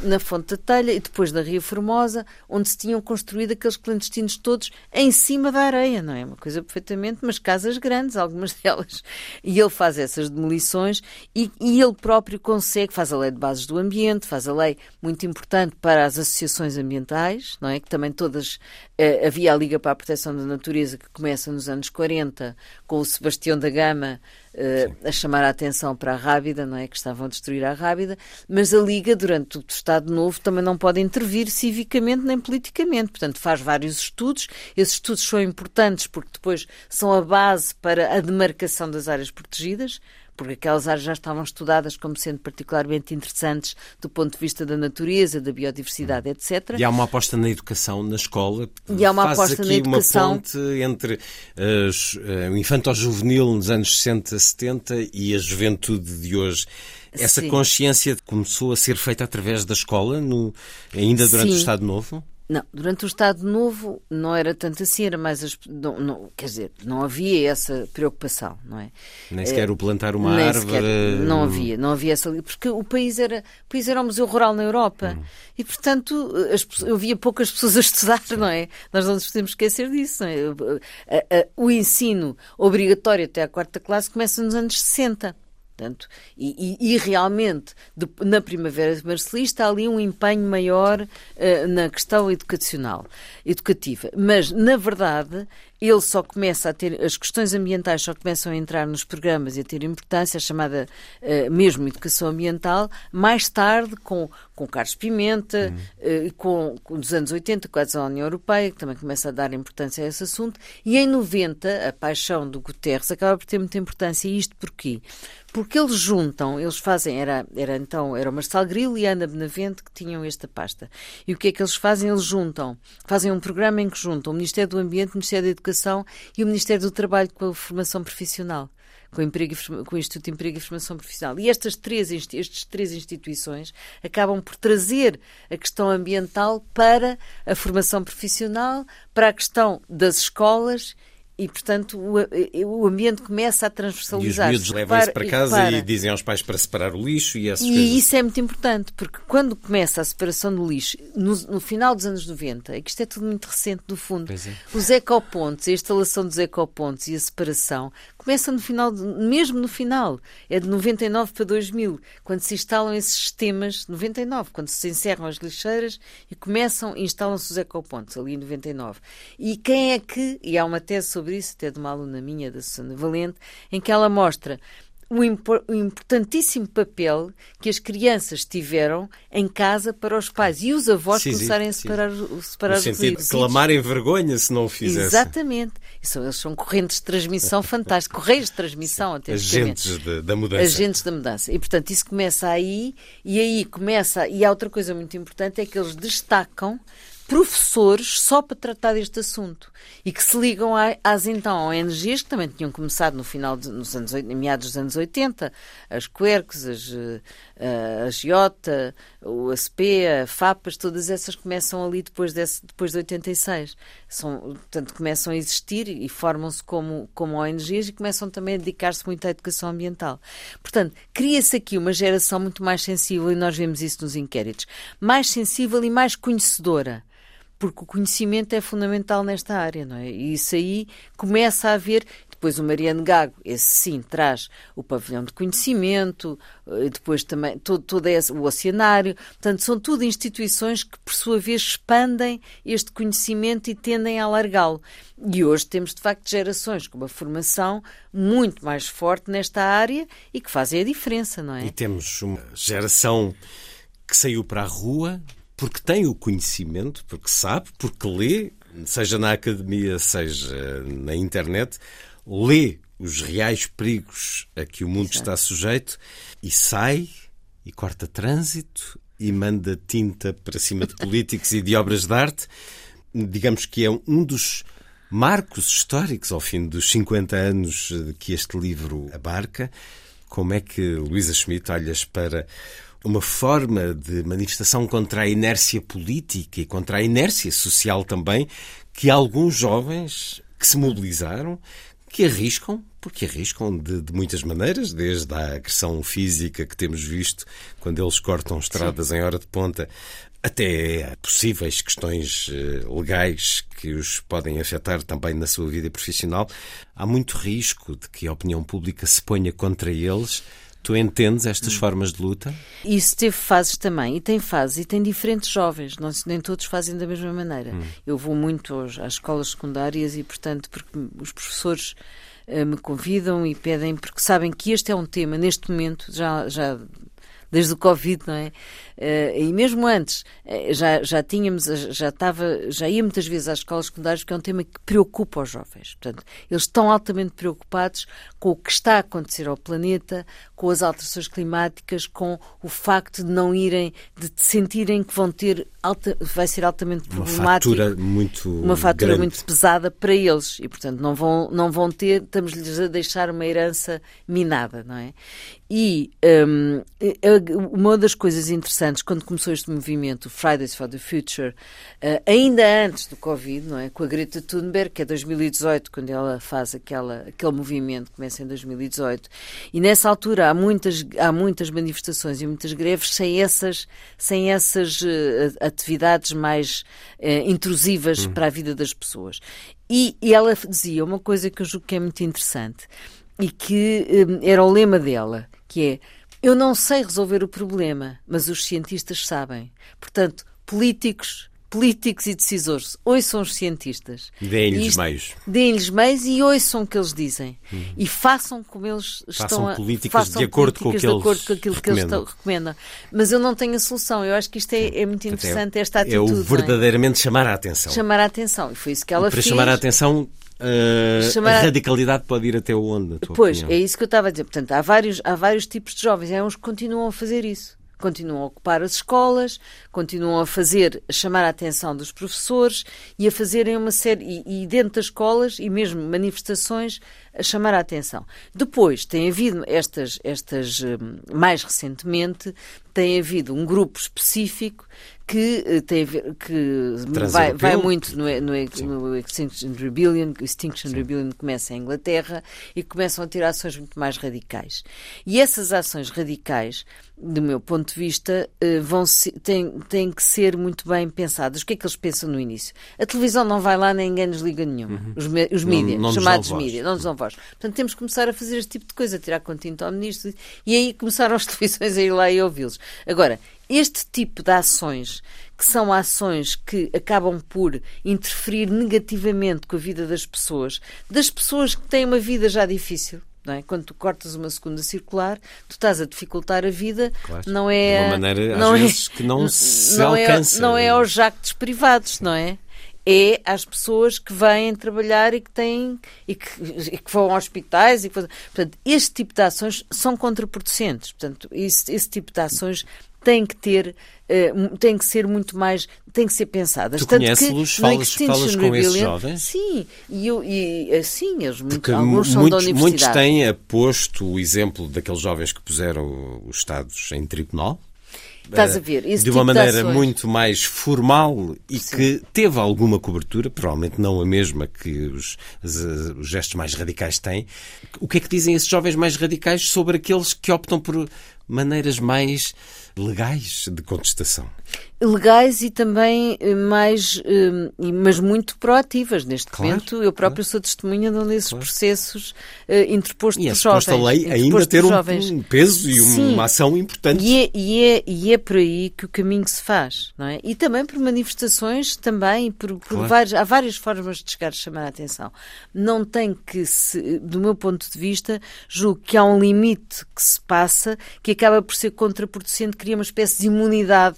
na Fonte da Telha, e depois da Ria Formosa, onde se tinham construído aqueles clandestinos todos em cima da areia, não é? Uma coisa perfeitamente, mas casas grandes, algumas [LAUGHS] delas. E ele faz essas demolições e, e ele próprio consegue, faz a lei de bases do ambiente, faz a lei muito importante para as associações ambientais, não é? Que também todas. Eh, havia a Liga para a Proteção da Natureza que começa nos anos 40 com o Sebastião da Gama uh, a chamar a atenção para a Rábida, não é? Que estavam a destruir a Rábida, mas a Liga, durante o Estado Novo, também não pode intervir civicamente nem politicamente. Portanto, faz vários estudos. Esses estudos são importantes porque depois são a base para a demarcação das áreas protegidas porque aquelas áreas já estavam estudadas como sendo particularmente interessantes do ponto de vista da natureza, da biodiversidade, etc. E há uma aposta na educação na escola. E há uma Faz aposta aqui na educação. uma ponte entre uh, o infanto-juvenil nos anos 60, 70 e a juventude de hoje. Essa Sim. consciência começou a ser feita através da escola, no, ainda durante Sim. o Estado Novo? Não, durante o Estado Novo não era tanto assim, era mais. As, não, não, quer dizer, não havia essa preocupação, não é? Nem sequer o plantar uma árvore. Sequer, não havia, não havia essa. Porque o país era, o país era um museu rural na Europa hum. e, portanto, as, eu via poucas pessoas a estudar, não é? Nós não nos podemos esquecer disso. É? O ensino obrigatório até à quarta classe começa nos anos 60. Portanto, e, e, e realmente, de, na Primavera de Marcelista, há ali um empenho maior uh, na questão educacional, educativa. Mas, na verdade, ele só começa a ter, as questões ambientais só começam a entrar nos programas e a ter importância, a chamada uh, mesmo educação ambiental, mais tarde com, com Carlos Pimenta, uhum. uh, com, com dos anos 80, quase a União Europeia, que também começa a dar importância a esse assunto, e em 90, a paixão do Guterres acaba por ter muita importância. E isto porquê? Porque eles juntam, eles fazem, era, era então, era o Marcelo Grilo e a Ana Benavente que tinham esta pasta. E o que é que eles fazem? Eles juntam, fazem um programa em que juntam o Ministério do Ambiente, o Ministério da Educação e o Ministério do Trabalho com a formação profissional com o, emprego, com o Instituto de Emprego e Formação Profissional. E estas três, estes três instituições acabam por trazer a questão ambiental para a formação profissional, para a questão das escolas e, portanto, o, ambiente começa a transversalizar. E os miúdos levam-se para casa e, e, dizem aos pais para separar o lixo e essas e coisas. E isso é muito importante, porque quando começa a separação do lixo, no, no final dos anos 90, é que isto é tudo muito recente, do fundo, é. os ecopontos, a instalação dos ecopontos e a separação começa no final, de, mesmo no final, é de 99 para 2000, quando se instalam esses sistemas, 99, quando se encerram as lixeiras e começam, instalam-se os ecopontos, ali em 99. E quem é que, e há uma tese sobre isso, até de uma aluna minha, da Susana Valente, em que ela mostra o, importantíssimo papel que as crianças tiveram em casa para os pais e os avós sim, começarem sim, a separar, sim. separar no os sentido de clamarem vergonha se não o fizessem. Exatamente. Isso, eles são correntes de transmissão [LAUGHS] fantásticas, correios de transmissão até Agentes de, da mudança. Agentes da mudança. E, portanto, isso começa aí e aí começa... E há outra coisa muito importante é que eles destacam professores só para tratar deste assunto e que se ligam às então ONGs que também tinham começado no final de, nos anos, meados dos anos 80, as Quercus, as, eh, a Giota, o ASP, a FAPAS, todas essas começam ali depois, desse, depois de 86. São, portanto, começam a existir e formam-se como, como ONGs e começam também a dedicar-se muito à educação ambiental. Portanto, cria-se aqui uma geração muito mais sensível, e nós vemos isso nos inquéritos, mais sensível e mais conhecedora porque o conhecimento é fundamental nesta área, não é? E isso aí começa a haver. Depois o Mariano Gago, esse sim, traz o pavilhão de conhecimento, eh, depois também todo, todo esse, o oceanário. Portanto, são tudo instituições que, por sua vez, expandem este conhecimento e tendem a alargá-lo. E hoje temos, de facto, gerações com uma formação muito mais forte nesta área e que fazem a diferença, não é? E temos uma geração que saiu para a rua porque tem o conhecimento, porque sabe, porque lê, seja na academia, seja na internet, lê os reais perigos a que o mundo Exato. está sujeito e sai e corta trânsito e manda tinta para cima de políticos e de obras de arte. Digamos que é um dos marcos históricos ao fim dos 50 anos que este livro abarca. Como é que, Luísa Schmidt, olhas para uma forma de manifestação contra a inércia política e contra a inércia social também, que alguns jovens que se mobilizaram, que arriscam, porque arriscam de, de, muitas maneiras, desde a agressão física que temos visto quando eles cortam estradas Sim. em hora de ponta, até possíveis questões eh, legais que os podem afetar também na sua vida profissional. Há muito risco de que a opinião pública se ponha contra eles Tu entendes estas hum. formas de luta? Isso teve fases também, e tem fases, e tem diferentes jovens, não, nem todos fazem da mesma maneira. Hum. Eu vou muito às escolas secundárias e, portanto, porque os professores uh, me convidam e pedem, porque sabem que este é um tema, neste momento, já, já desde o Covid, não é? Uh, e mesmo antes, uh, já, já tínhamos, já estava, já ia muitas vezes às escolas secundárias, porque é um tema que preocupa os jovens. Portanto, eles estão altamente preocupados com o que está a acontecer ao planeta, com as alterações climáticas, com o facto de não irem, de sentirem que vão ter alta, vai ser altamente problemático. Uma fatura muito uma fatura grande. muito pesada para eles e portanto não vão não vão ter, estamos-lhes a deixar uma herança minada, não é? E um, uma das coisas interessantes quando começou este movimento Fridays for the Future, uh, ainda antes do Covid, não é, com a Greta Thunberg, que é 2018, quando ela faz aquela, aquele movimento, começa em 2018, e nessa altura há muitas, há muitas manifestações e muitas greves sem essas, sem essas uh, atividades mais uh, intrusivas hum. para a vida das pessoas. E, e, ela dizia uma coisa que eu julgo que é muito interessante e que era o lema dela, que é eu não sei resolver o problema, mas os cientistas sabem. Portanto, políticos, políticos e decisores, ouçam os cientistas. Deem-lhes meios. Deem-lhes meios e ouçam o que eles dizem. Uhum. E façam como eles façam estão a... Políticas façam de acordo com, de acordo com aquilo que eles recomendam. Mas eu não tenho a solução. Eu acho que isto é, é muito interessante, é, esta atitude. É o verdadeiramente é? chamar a atenção. Chamar a atenção. E foi isso que ela e para fez. Para chamar a atenção, Uh, chamar... A radicalidade pode ir até onde? pois, opinião? é isso que eu estava a dizer. Portanto, há vários, há vários tipos de jovens. Há uns que continuam a fazer isso continuam a ocupar as escolas, continuam a fazer, a chamar a atenção dos professores e a fazerem uma série, e, e, dentro das escolas, e mesmo manifestações, a chamar a atenção. Depois, tem havido estas, estas hum, mais recentemente, tem havido um grupo específico que eh, tem ver, que vai, vai, muito no, no, no, Extinction Rebellion, Extinction Sim. Rebellion começa em Inglaterra e começam a ter ações muito mais radicais. E essas ações radicais, do meu ponto de vista, eh, vão têm, têm que ser muito bem pensadas. O que é que eles pensam no início? A televisão não vai lá, nem ninguém nos liga nenhuma. Uhum. Os, os mídias, chamados mídias, não nos dão voz. Portanto, temos que começar a fazer este tipo de coisa, tirar continente ao ministro e aí começaram as [LAUGHS] televisões a ir lá e ouvi-los. Agora, este tipo de ações, que são ações que acabam por interferir negativamente com a vida das pessoas, das pessoas que têm uma vida já difícil, não é? Quando tu cortas uma segunda circular, tu estás a dificultar a vida, claro. não é... De uma maneira, não às é, vezes, que não [LAUGHS] se não é- alcança. É, não é aos jactos privados, não é? É às pessoas que vêm trabalhar e que têm e que, e que vão a hospitais e que, portanto este tipo de ações são contraproducentes portanto esse, esse tipo de ações tem que ter, uh, tem que ser muito mais, tem que ser pensadas. Tu conheces-los, falas, falas com esses jovens? Sim, e, eu, e assim, eles, Porque alguns são muitos, da universidade. Muitos têm posto o exemplo daqueles jovens que puseram os Estados em tribunal, Estás a ver? Esse de uma tipo maneira muito mais formal e Sim. que teve alguma cobertura, provavelmente não a mesma que os, os, gestos mais radicais têm. O que é que dizem esses jovens mais radicais sobre aqueles que optam por maneiras mais legais de contestação? Legais e também eh, mais, uh, mas muito proativas. Neste claro, momento, eu próprio claro. sou testemunha de um desses claro. processos uh, interpostos e por jovens. E a lei ainda ter um, um, peso e Sim. uma ação importante. E é, e, é, e é por aí que o caminho se faz, não é? E também por manifestações, também por, por vários, há várias formas de chegar a chamar a atenção. Não tem que se, do meu ponto de vista, julgo que há um limite que se passa que acaba por ser contraproducente, cria uma espécie de imunidade,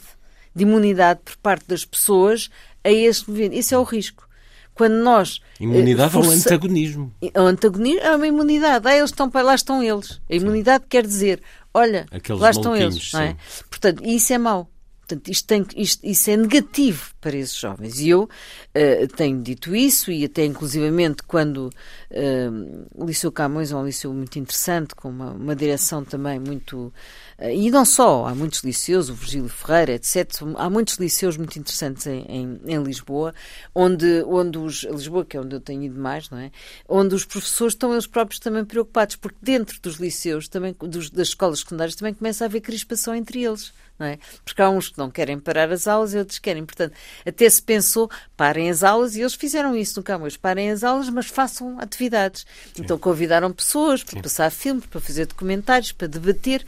de imunidade por parte das pessoas a este movimento. Isso é o risco. Quando nós. Imunidade força... ou antagonismo? O antagonismo é uma imunidade. Ah, eles estão para lá estão eles. A imunidade Sim. quer dizer, olha, Aqueles lá estão eles. Não é? Portanto, isso é mau. Portanto, isto, tem, isto, isso é negativo para esses jovens. E eu uh, tenho dito isso, e até inclusivamente quando uh, o Liceu Camões é um liceu muito interessante, com uma, uma direção também muito. E não só, há muitos liceus, o Virgílio Ferreira, etc. Há muitos liceus muito interessantes em, em, em, Lisboa, onde, onde os. Lisboa, que é onde eu tenho ido mais, não é? Onde os professores estão eles próprios também preocupados, porque dentro dos liceus, também, dos, das escolas secundárias, também começa a haver crispação entre eles não é? Porque há uns que não querem parar as aulas e outros querem. Portanto, até se pensou, parem as aulas e eles fizeram isso no Camões, parem as aulas, mas façam atividades. Sim. Então convidaram pessoas para Sim. passar filmes, para fazer documentários, para debater.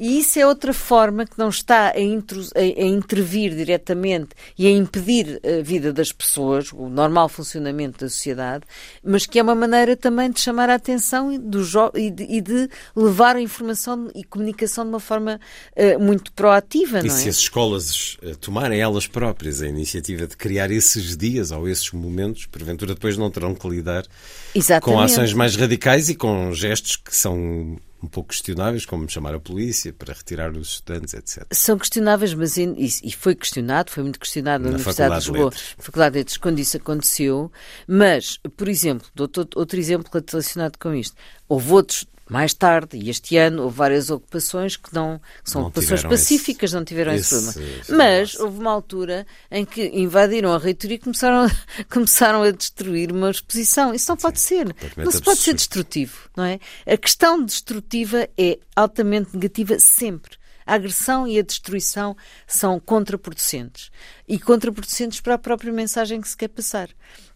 E isso é outra forma que não está a, a, a, intervir diretamente e a impedir a vida das pessoas, o normal funcionamento da sociedade, mas que é uma maneira também de chamar a atenção do e, de, e de levar a informação e comunicação de uma forma uh, muito proativa. E não se é? as escolas uh, tomarem elas próprias a iniciativa de criar esses dias ou esses momentos, porventura depois não terão que lidar Exatamente. com ações mais radicais e com gestos que são um pouco questionáveis, como chamar a polícia para retirar os estudantes, etc. São questionáveis, mas e foi questionado, foi muito questionado na, na Universidade de Lisboa, na Faculdade de Letras, quando isso aconteceu. Mas, por exemplo, outro, outro exemplo relacionado com isto, houve outros mais tarde, e este ano, houve várias ocupações que não que são não ocupações pacíficas, esse, não tiveram esse, esse problema. Mas houve uma altura em que invadiram a reitoria e começaram, a, [LAUGHS] começaram a destruir uma exposição. Isso não Sim, pode ser. Não se pode ser destrutivo, não é? A questão destrutiva é altamente negativa sempre. A agressão e a destruição são contraproducentes. E contraproducentes para a própria mensagem que se quer passar.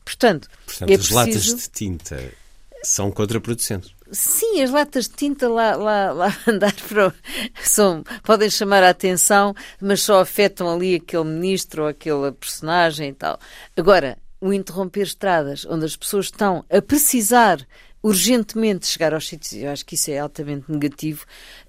Portanto, Portanto é as preciso... latas de tinta são contraproducentes. Sim, as latas de tinta lá, lá, lá [LAUGHS] andar para, são, podem chamar a atenção, mas só afetam ali aquele ministro ou aquela personagem e tal. Agora, o interromper estradas, onde as pessoas estão a precisar urgentemente chegar aos sítios, eu acho que isso é altamente negativo,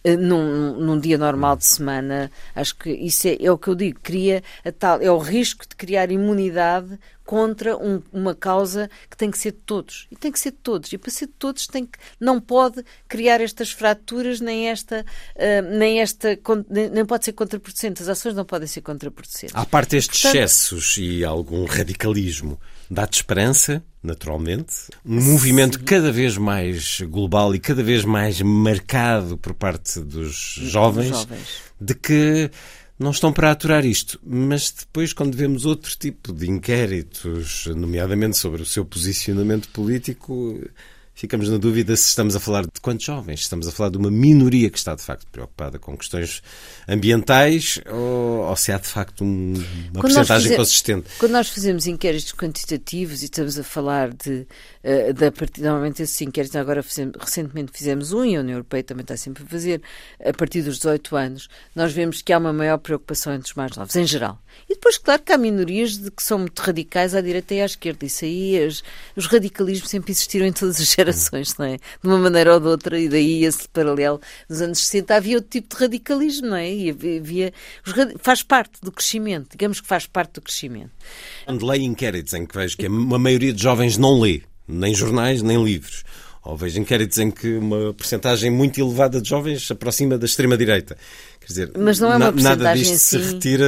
uh, num, num, dia normal de semana, acho que isso é, é o que eu digo, cria a tal, é o risco de criar imunidade contra um, uma causa que tem que ser de todos. E tem que ser de todos. E para ser de todos tem que, não pode criar estas fraturas, nem esta, uh, nem esta, nem, nem, pode ser contraproducente. As ações não podem ser contraproducentes. À parte estes Portanto, excessos e algum radicalismo, dá-te esperança naturalmente. Um Sim. movimento cada vez mais global e cada vez mais marcado por parte dos jovens, jovens. de que não estão para aturar isto. Mas depois, quando vemos outro tipo de inquéritos, nomeadamente sobre o seu posicionamento político, ficamos na dúvida se estamos a falar de quantos jovens. Estamos a falar de uma minoria que está de facto preocupada com questões ambientais ou, ou se há de facto um, uma porcentagem consistente. Quando nós fazemos inquéritos quantitativos e estamos a falar de uh, da normalmente esses inquéritos agora fizemos, recentemente fizemos um e a União Europeia também está sempre a fazer a partir dos 18 anos, nós vemos que há uma maior preocupação entre os mais novos, em geral. E depois, claro, que há minorias de que são muito radicais à direita e à esquerda. Isso aí, as, os radicalismos sempre existiram em todas as gerações, não é? De uma maneira ou de outra, e daí esse paralelo. Nos anos 60 havia outro tipo de radicalismo, não é? E havia, faz parte do crescimento, digamos que faz parte do crescimento. Quando leio inquéritos em que vejo que a maioria de jovens não lê, nem jornais, nem livros, ou vejo inquéritos em que uma porcentagem muito elevada de jovens se aproxima da extrema-direita. Quer dizer, Mas não é uma na, nada disto assim... se retira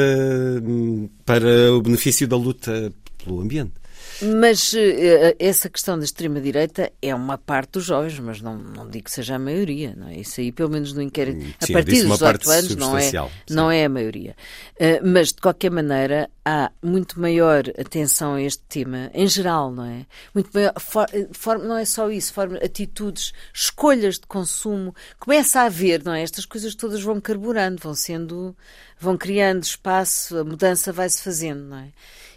hum, para o benefício da luta pelo ambiente. Mas uh, essa questão da extrema-direita é uma parte dos jovens, mas não, não digo que seja a maioria, não é? Isso aí, pelo menos no inquérito, sim, a partir dos 18 anos, não é, não é a maioria. Uh, mas, de qualquer maneira, há muito maior atenção a este tema, em geral, não é? Muito maior, for, for, não é só isso, forma, atitudes, escolhas de consumo, começa a haver, não é? Estas coisas todas vão carburando, vão sendo, vão criando espaço, a mudança vai-se fazendo, não é?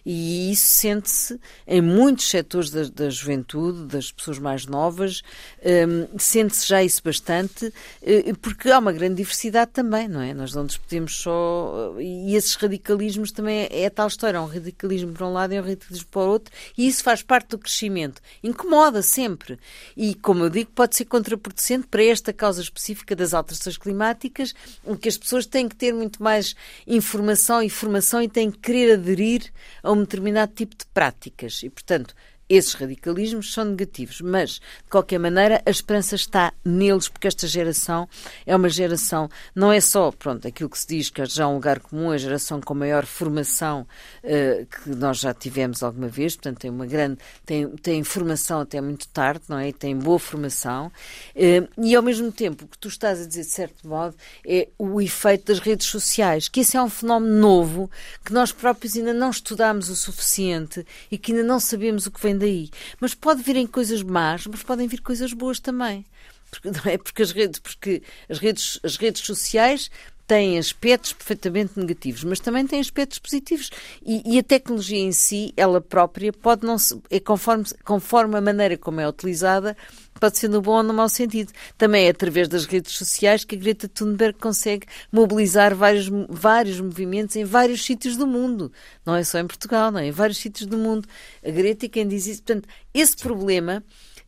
E isso sente-se em muitos setores da, da, juventude, das pessoas mais novas, um, sente-se já isso bastante, uh, porque há uma grande diversidade também, não é? Nós não nos podemos só. E esses radicalismos também é, é tal história: é um radicalismo para um lado e um radicalismo para o outro, e isso faz parte do crescimento. Incomoda sempre. E, como eu digo, pode ser contraproducente para esta causa específica das alterações climáticas, em que as pessoas têm que ter muito mais informação e formação e têm que querer aderir a um determinado tipo de práticas. E, portanto, esses radicalismos são negativos, mas, de qualquer maneira, a esperança está neles, porque esta geração é uma geração, não é só, pronto, aquilo que se diz que é já um lugar comum, a geração com maior formação uh, que nós já tivemos alguma vez, portanto, tem uma grande, tem, tem formação até muito tarde, não é? E tem boa formação, uh, e ao mesmo tempo, o que tu estás a dizer, de certo modo, é o efeito das redes sociais, que esse é um fenómeno novo, que nós próprios ainda não estudámos o suficiente e que ainda não sabemos o que vem daí. Mas pode virem coisas más, mas podem vir coisas boas também. Porque, não é? porque, as, redes, porque as, redes, as redes sociais têm aspectos perfeitamente negativos, mas também têm aspectos positivos. E, e, a tecnologia em si, ela própria, pode não se, é conforme, conforme a maneira como é utilizada, pode ser no bom ou no mau sentido. Também é através das redes sociais que a Greta Thunberg consegue mobilizar vários, vários movimentos em vários sítios do mundo. Não é só em Portugal, não é? Em vários sítios do mundo. A Greta é quem diz isso. Portanto, esse problema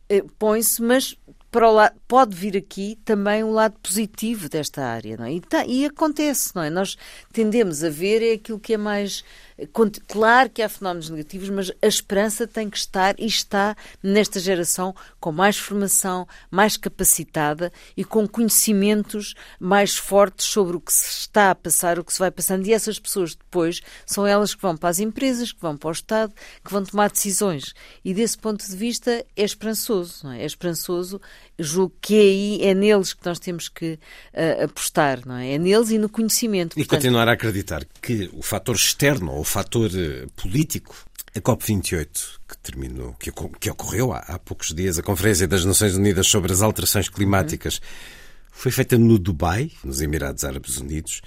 eh, põe-se, mas para o lado, pode vir aqui também o lado positivo desta área, não é? E, tá, e acontece, não é? Nós tendemos a ver é aquilo que é mais Claro que há fenómenos negativos, mas a esperança tem que estar e está nesta geração com mais formação, mais capacitada e com conhecimentos mais fortes sobre o que se está a passar, o que se vai passando. E essas pessoas depois são elas que vão para as empresas, que vão para o Estado, que vão tomar decisões. E desse ponto de vista é esperançoso, é? é? esperançoso. Julgo que é aí é neles que nós temos que uh, apostar, não é? É neles e no conhecimento. E Portanto, continuar a acreditar que o fator externo o fator eh, político. A COP28, que terminou, que, que ocorreu há, há, poucos dias, a Conferência das Nações Unidas sobre as Alterações Climáticas, uhum. foi feita no Dubai, nos Emirados Árabes Unidos.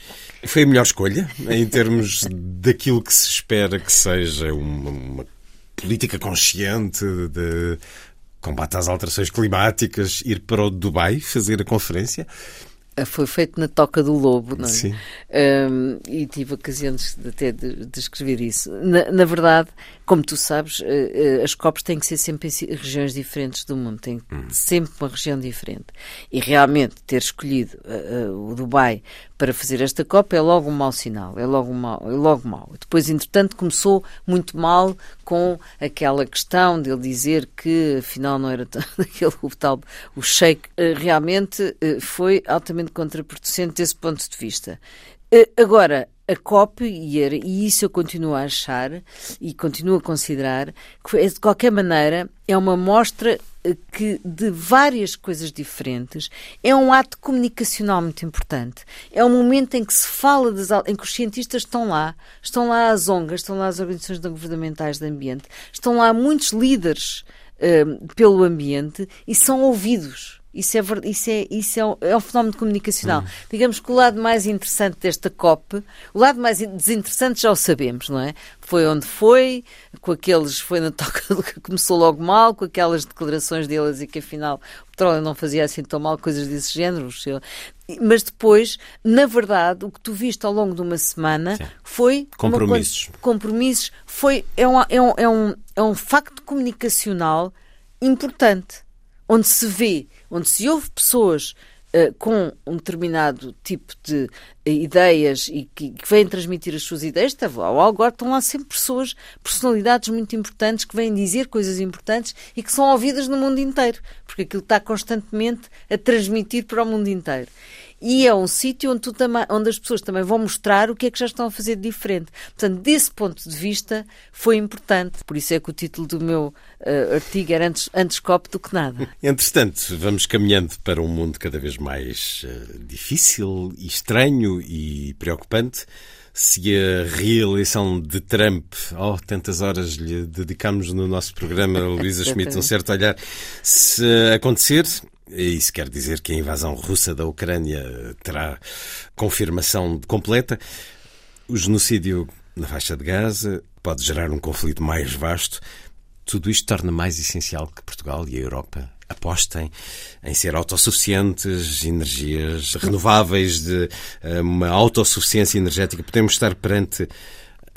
Foi a melhor escolha, em termos daquilo que se espera que seja uma, uma política consciente de combate às alterações climáticas, ir para o Dubai fazer a conferência. Foi feito na Toca do Lobo, não é? Sim. Um, e tive ocasiões de, até de, de escrever isso. Na, na, verdade, como tu sabes, uh, as COPs têm que ser sempre em regiões diferentes do mundo, tem hum. sempre uma região diferente. E realmente ter escolhido uh, o Dubai para fazer esta Copa é logo um mau sinal, é logo, mau, é logo mau. Depois, entretanto, começou muito mal com aquela questão de ele dizer que afinal não era [LAUGHS] aquele o tal o Sheik. Eh, realmente eh, foi altamente contraproducente desse ponto de vista. Eh, agora, a COP, e isso eu continuo a achar e continuo a considerar, que de qualquer maneira é uma mostra eh, que de várias coisas diferentes é um ato comunicacional muito importante. É um momento em que se fala das, em que os cientistas estão lá, estão lá as ONGs, estão lá as organizações não governamentais de ambiente, estão lá muitos líderes uh, pelo ambiente e são ouvidos. Isso é, isso é, isso é, um, é um fenómeno comunicacional. Digamos que o lado mais interessante desta COP, o lado mais desinteressante já o sabemos, não é? Foi onde foi, com aqueles, foi na [LAUGHS] toca que começou logo mal, com aquelas declarações deles e que afinal o petróleo não fazia assim tão mal, coisas desse género. Mas depois, na verdade, o que tu viste ao longo de uma semana Sim. foi compromissos. Uma, compromissos foi é um, é, um, é, um, é um facto comunicacional importante, onde se vê onde se ouve pessoas uh, com um determinado tipo de uh, ideias e que, que, vêm transmitir as suas ideias, está, ao Algor estão lá sempre pessoas, personalidades muito importantes que vêm dizer coisas importantes e que são ouvidas no mundo inteiro, porque aquilo está constantemente a transmitir para o mundo inteiro. E é um sítio onde, onde as pessoas também vão mostrar o que é que já estão a fazer de diferente. Portanto, desse ponto de vista, foi importante. Por isso é que o título do meu uh, artigo era antes, antes copo do que nada. [LAUGHS] Entretanto, vamos caminhando para um mundo cada vez mais uh, difícil, estranho e preocupante se a reeleição de Trump, oh, tantas horas lhe dedicamos no nosso programa, Luísa Schmidt, um certo olhar, se acontecer, isso quer dizer que a invasão russa da Ucrânia terá confirmação completa. O genocídio na faixa de Gaza pode gerar um conflito mais vasto. Tudo isto torna mais essencial que Portugal e a Europa apostem em ser autossuficientes, energias renováveis, de eh, uma autossuficiência energética. Podemos estar perante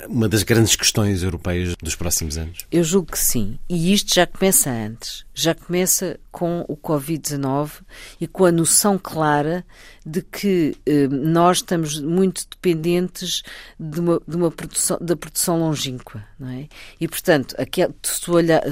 uma das grandes questões europeias dos próximos anos? Eu julgo que sim. E isto já começa antes. Já começa com o Covid-19 e com a noção clara de que eh, nós estamos muito dependentes de uma, de uma produção, da produção longínqua. Não é? E, portanto, aquel, se olhar,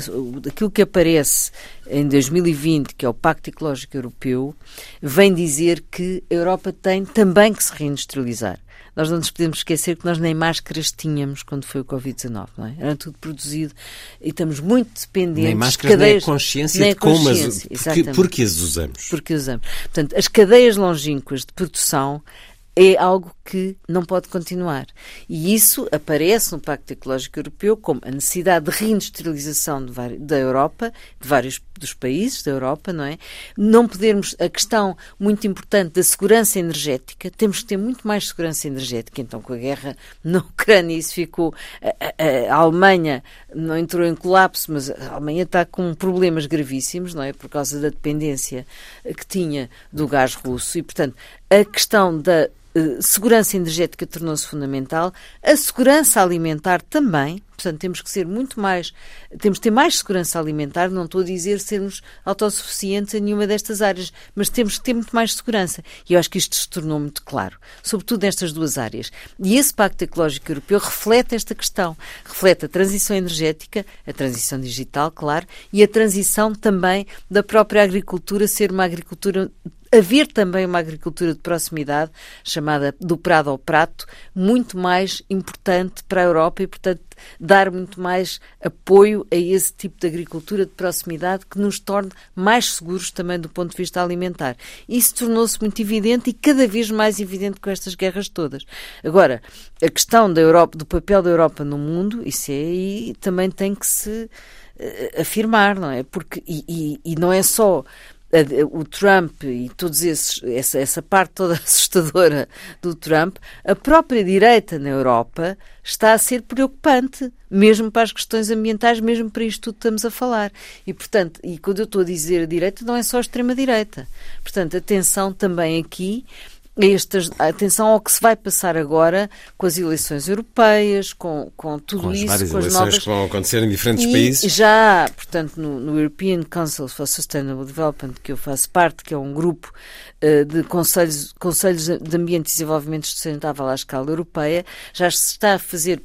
aquilo que aparece em 2020, que é o Pacto Ecológico Europeu, vem dizer que a Europa tem também que se reindustrializar. Nós não nos podemos esquecer que nós nem máscaras tínhamos quando foi o Covid-19, não é? Era tudo produzido e estamos muito dependentes. Nem máscaras, de cadeias, nem a consciência nem a de como as, porque, porque as usamos. Porque usamos. Portanto, as cadeias longínquas de produção é algo que não pode continuar. E isso aparece no Pacto Ecológico Europeu como a necessidade de reindustrialização de da Europa, de vários dos países da Europa, não é? Não podermos, a questão muito importante da segurança energética, temos que ter muito mais segurança energética. Então, com a guerra [LAUGHS] na Ucrânia, isso ficou. A, a, a Alemanha não entrou em colapso, mas a Alemanha está com problemas gravíssimos, não é? Por causa da dependência que tinha do gás russo. E, portanto, a questão da segurança energética tornou-se fundamental, a segurança alimentar também, portanto temos que ser muito mais, temos que ter mais segurança alimentar, não estou a dizer sermos autossuficientes em nenhuma destas áreas, mas temos que ter muito mais segurança. E eu acho que isto se tornou muito claro, sobretudo nestas duas áreas. E esse Pacto Ecológico Europeu reflete esta questão, reflete a transição energética, a transição digital, claro, e a transição também da própria agricultura ser uma agricultura haver também uma agricultura de proximidade, chamada do prado ao prato, muito mais importante para a Europa e, portanto, dar muito mais apoio a esse tipo de agricultura de proximidade que nos torne mais seguros também do ponto de vista alimentar. Isso tornou-se muito evidente e cada vez mais evidente com estas guerras todas. Agora, a questão da Europa, do papel da Europa no mundo, isso é aí também tem que se uh, afirmar, não é? Porque, e, e, e não é só o Trump e todos esses essa, essa parte toda [LAUGHS] assustadora do Trump, a própria direita na Europa está a ser preocupante, mesmo para as questões ambientais, mesmo para isto tudo que estamos a falar. E portanto, e quando eu estou a dizer a direita, não é só a extrema direita. Portanto, atenção também aqui estas, atenção ao que se vai passar agora com as eleições europeias, com, com tudo com isso. Com as várias com as eleições novas... que vão acontecer em diferentes e países. Já, portanto, no, no, European Council for Sustainable Development, que eu faço parte, que é um grupo uh, de conselhos, conselhos de Ambiente e Desenvolvimento Sustentável à escala europeia, já se está a fazer,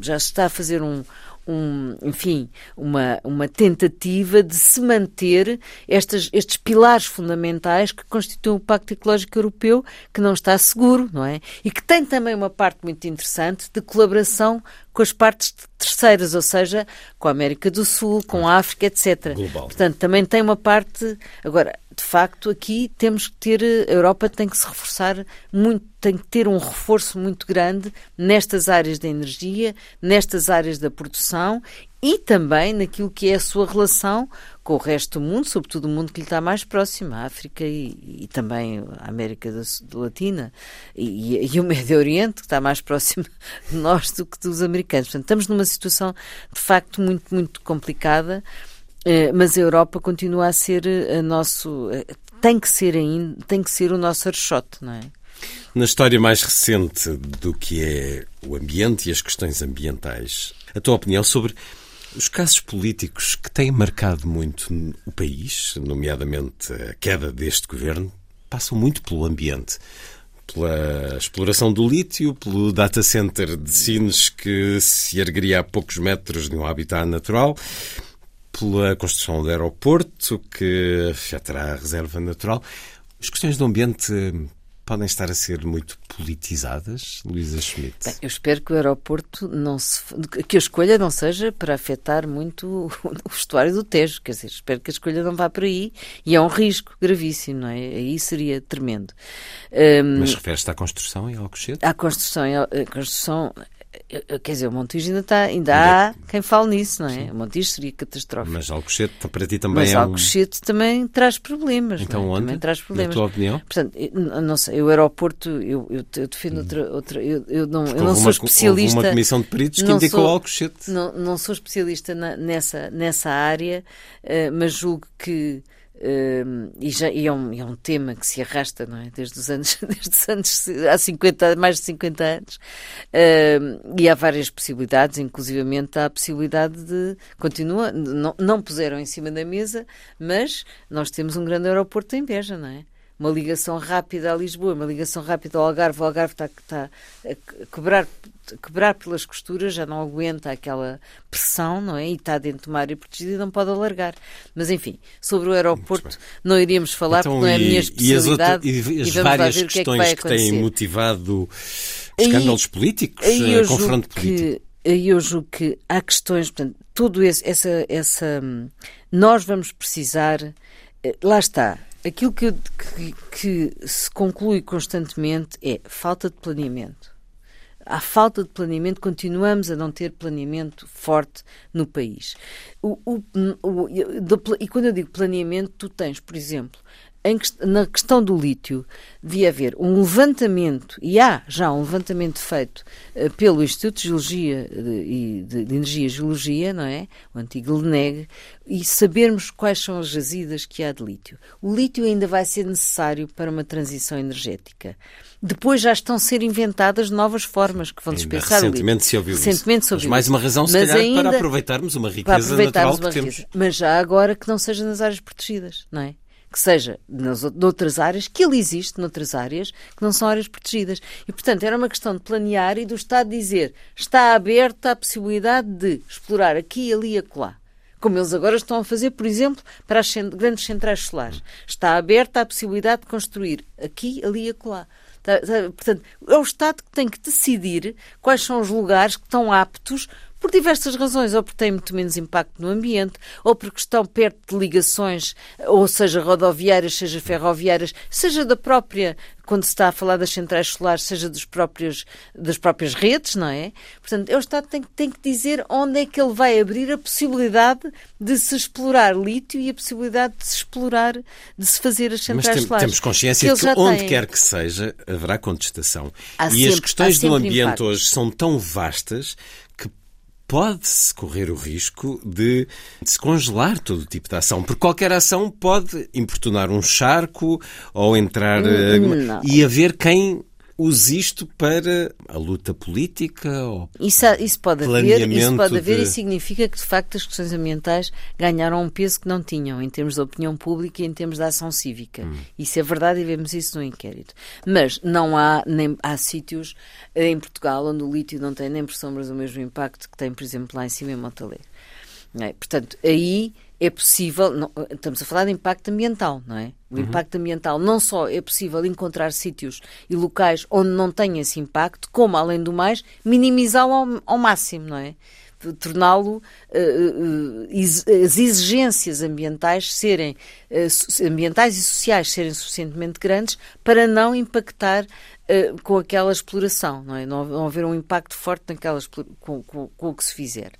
já se está a fazer um um, enfim, uma, uma tentativa de se manter estas, estes pilares fundamentais que constituem o Pacto Ecológico Europeu, que não está seguro, não é? E que tem também uma parte muito interessante de colaboração com as partes terceiras, ou seja, com a América do Sul, com a África, etc. Global. Portanto, também tem uma parte. Agora, de facto, aqui temos que ter. A Europa tem que se reforçar muito, tem que ter um reforço muito grande nestas áreas da energia, nestas áreas da produção e também naquilo que é a sua relação com o resto do mundo, sobretudo o mundo que lhe está mais próximo, a África e, e também a América do, do Latina e, e, o [LAUGHS] Médio Oriente, que está mais próximo de nós do que dos americanos. Portanto, estamos numa situação de facto muito, muito complicada, eh, mas a Europa continua a ser a nosso. Eh, tem que ser ainda, tem que ser o nosso archote, não é? Na história mais recente do que é o ambiente e as questões ambientais, a tua opinião sobre os casos políticos que têm marcado muito o país, nomeadamente a queda deste governo, passam muito pelo ambiente. Pela exploração do lítio, pelo data center de Sines que se ergueria a poucos metros de um habitat natural, pela construção do aeroporto que afetará a reserva natural. As questões do ambiente podem estar a ser muito politizadas, Luísa Schmidt? Bem, eu espero que o aeroporto não se. que a escolha não seja para afetar muito [LAUGHS] o vestuário do Tejo. Quer dizer, espero que a escolha não vá por aí. E é um risco gravíssimo, não é? Aí seria tremendo. Um, Mas refere-se à construção em Alcochete? À construção, a construção Quer dizer, o Montijo ainda está, ainda há quem fale nisso, não é? Sim. O Montijo seria catastrófico. Mas Alcochete para ti também Mas é Alcochete também traz problemas. Então é? onde? Também traz problemas. Na tua opinião? Portanto, não sei, o aeroporto, eu, eu, eu defendo outra, outra eu, eu não, eu não sou especialista. Uma comissão de peritos que indicou sou, Alcochete. Não, não sou especialista na, nessa, nessa área, uh, mas julgo que Uh, e, já, e, é um, é um tema que se arrasta não é? desde os anos, [LAUGHS] desde os anos há 50, mais de 50 anos uh, e há várias possibilidades, inclusivamente há a possibilidade de continua, não, não puseram em cima da mesa, mas nós temos um grande aeroporto em Beja, não é? Uma ligação rápida a Lisboa, uma ligação rápida ao Algarve. O Algarve está, está a quebrar, quebrar pelas costuras, já não aguenta aquela pressão, não é? E está dentro de uma área protegida e não pode alargar. Mas, enfim, sobre o aeroporto não iríamos falar então, porque não é a minha especialidade. E as, outra, e as e várias questões que, é que, que, têm motivado escândalos políticos, eh, confronto político. Aí eu julgo que há questões, portanto, tudo esse, essa, essa. Hum, nós vamos precisar. Eh, lá está aquilo que, que, que, se conclui constantemente é falta de planeamento. Há falta de planeamento, continuamos a não ter planeamento forte no país. O, o, o, e quando eu digo planeamento, tu tens, por exemplo, em, na questão do lítio, devia haver um levantamento, e há já um levantamento feito uh, pelo Instituto de Geologia e de, de, Energia e Geologia, não é? O antigo LNEG, e sabermos quais são as jazidas que há de lítio. O lítio ainda vai ser necessário para uma transição energética. Depois já estão a ser inventadas novas formas que vão dispensar o lítio. Recentemente se ouviu Recentemente isso. Mas mais uma razão, se Mas calhar, ainda, para aproveitarmos uma riqueza aproveitarmos natural uma que riqueza. temos. Mas já agora que não seja nas áreas protegidas, não é? Que seja nas, noutras áreas, que ele existe noutras áreas que não são áreas protegidas. E, portanto, era uma questão de planear e do Estado dizer está aberta a possibilidade de explorar aqui, ali e acolá. Como eles agora estão a fazer, por exemplo, para as grandes centrais solares. Está aberta a possibilidade de construir aqui, ali e acolá. Portanto, é o Estado que tem que decidir quais são os lugares que estão aptos por diversas razões, ou porque têm muito menos impacto no ambiente, ou porque estão perto de ligações, ou seja rodoviárias, seja ferroviárias, seja da própria, quando se está a falar das centrais solares, seja dos próprios, das próprias redes, não é? Portanto, é o Estado tem, tem que dizer onde é que ele vai abrir a possibilidade de se explorar lítio e a possibilidade de se explorar, de se fazer as centrais Mas tem, solares. temos consciência que de que onde têm. quer que seja, haverá contestação. Há e sempre, as questões do ambiente impacto. hoje são tão vastas pode-se correr o risco de, de, se congelar todo tipo de ação, porque qualquer ação pode importunar um charco ou entrar Não. Eh, e haver quem use isto para a luta política ou isso, isso pode haver, isso pode haver de... e significa que de facto as questões ambientais ganharam um peso que não tinham em termos de opinião pública e em termos de ação cívica. Hum. Isso é verdade e vemos isso no inquérito. Mas não há nem há sítios eh, em Portugal onde o lítio não tem nem por sombras o mesmo impacto que tem, por exemplo, lá em cima em Montalegre. É? Portanto, aí é possível, não, estamos a falar de impacto ambiental, não é? O uhum. impacto ambiental não só é possível encontrar sítios e locais onde não tenha esse impacto, como, além do mais, minimizá-lo ao, ao máximo, não é? torná-lo uh, uh, as exigências ambientais serem uh, ambientais e sociais serem suficientemente grandes para não impactar com aquela exploração, não é? Não, não haver um impacto forte naquela com, com, com o que se fizer.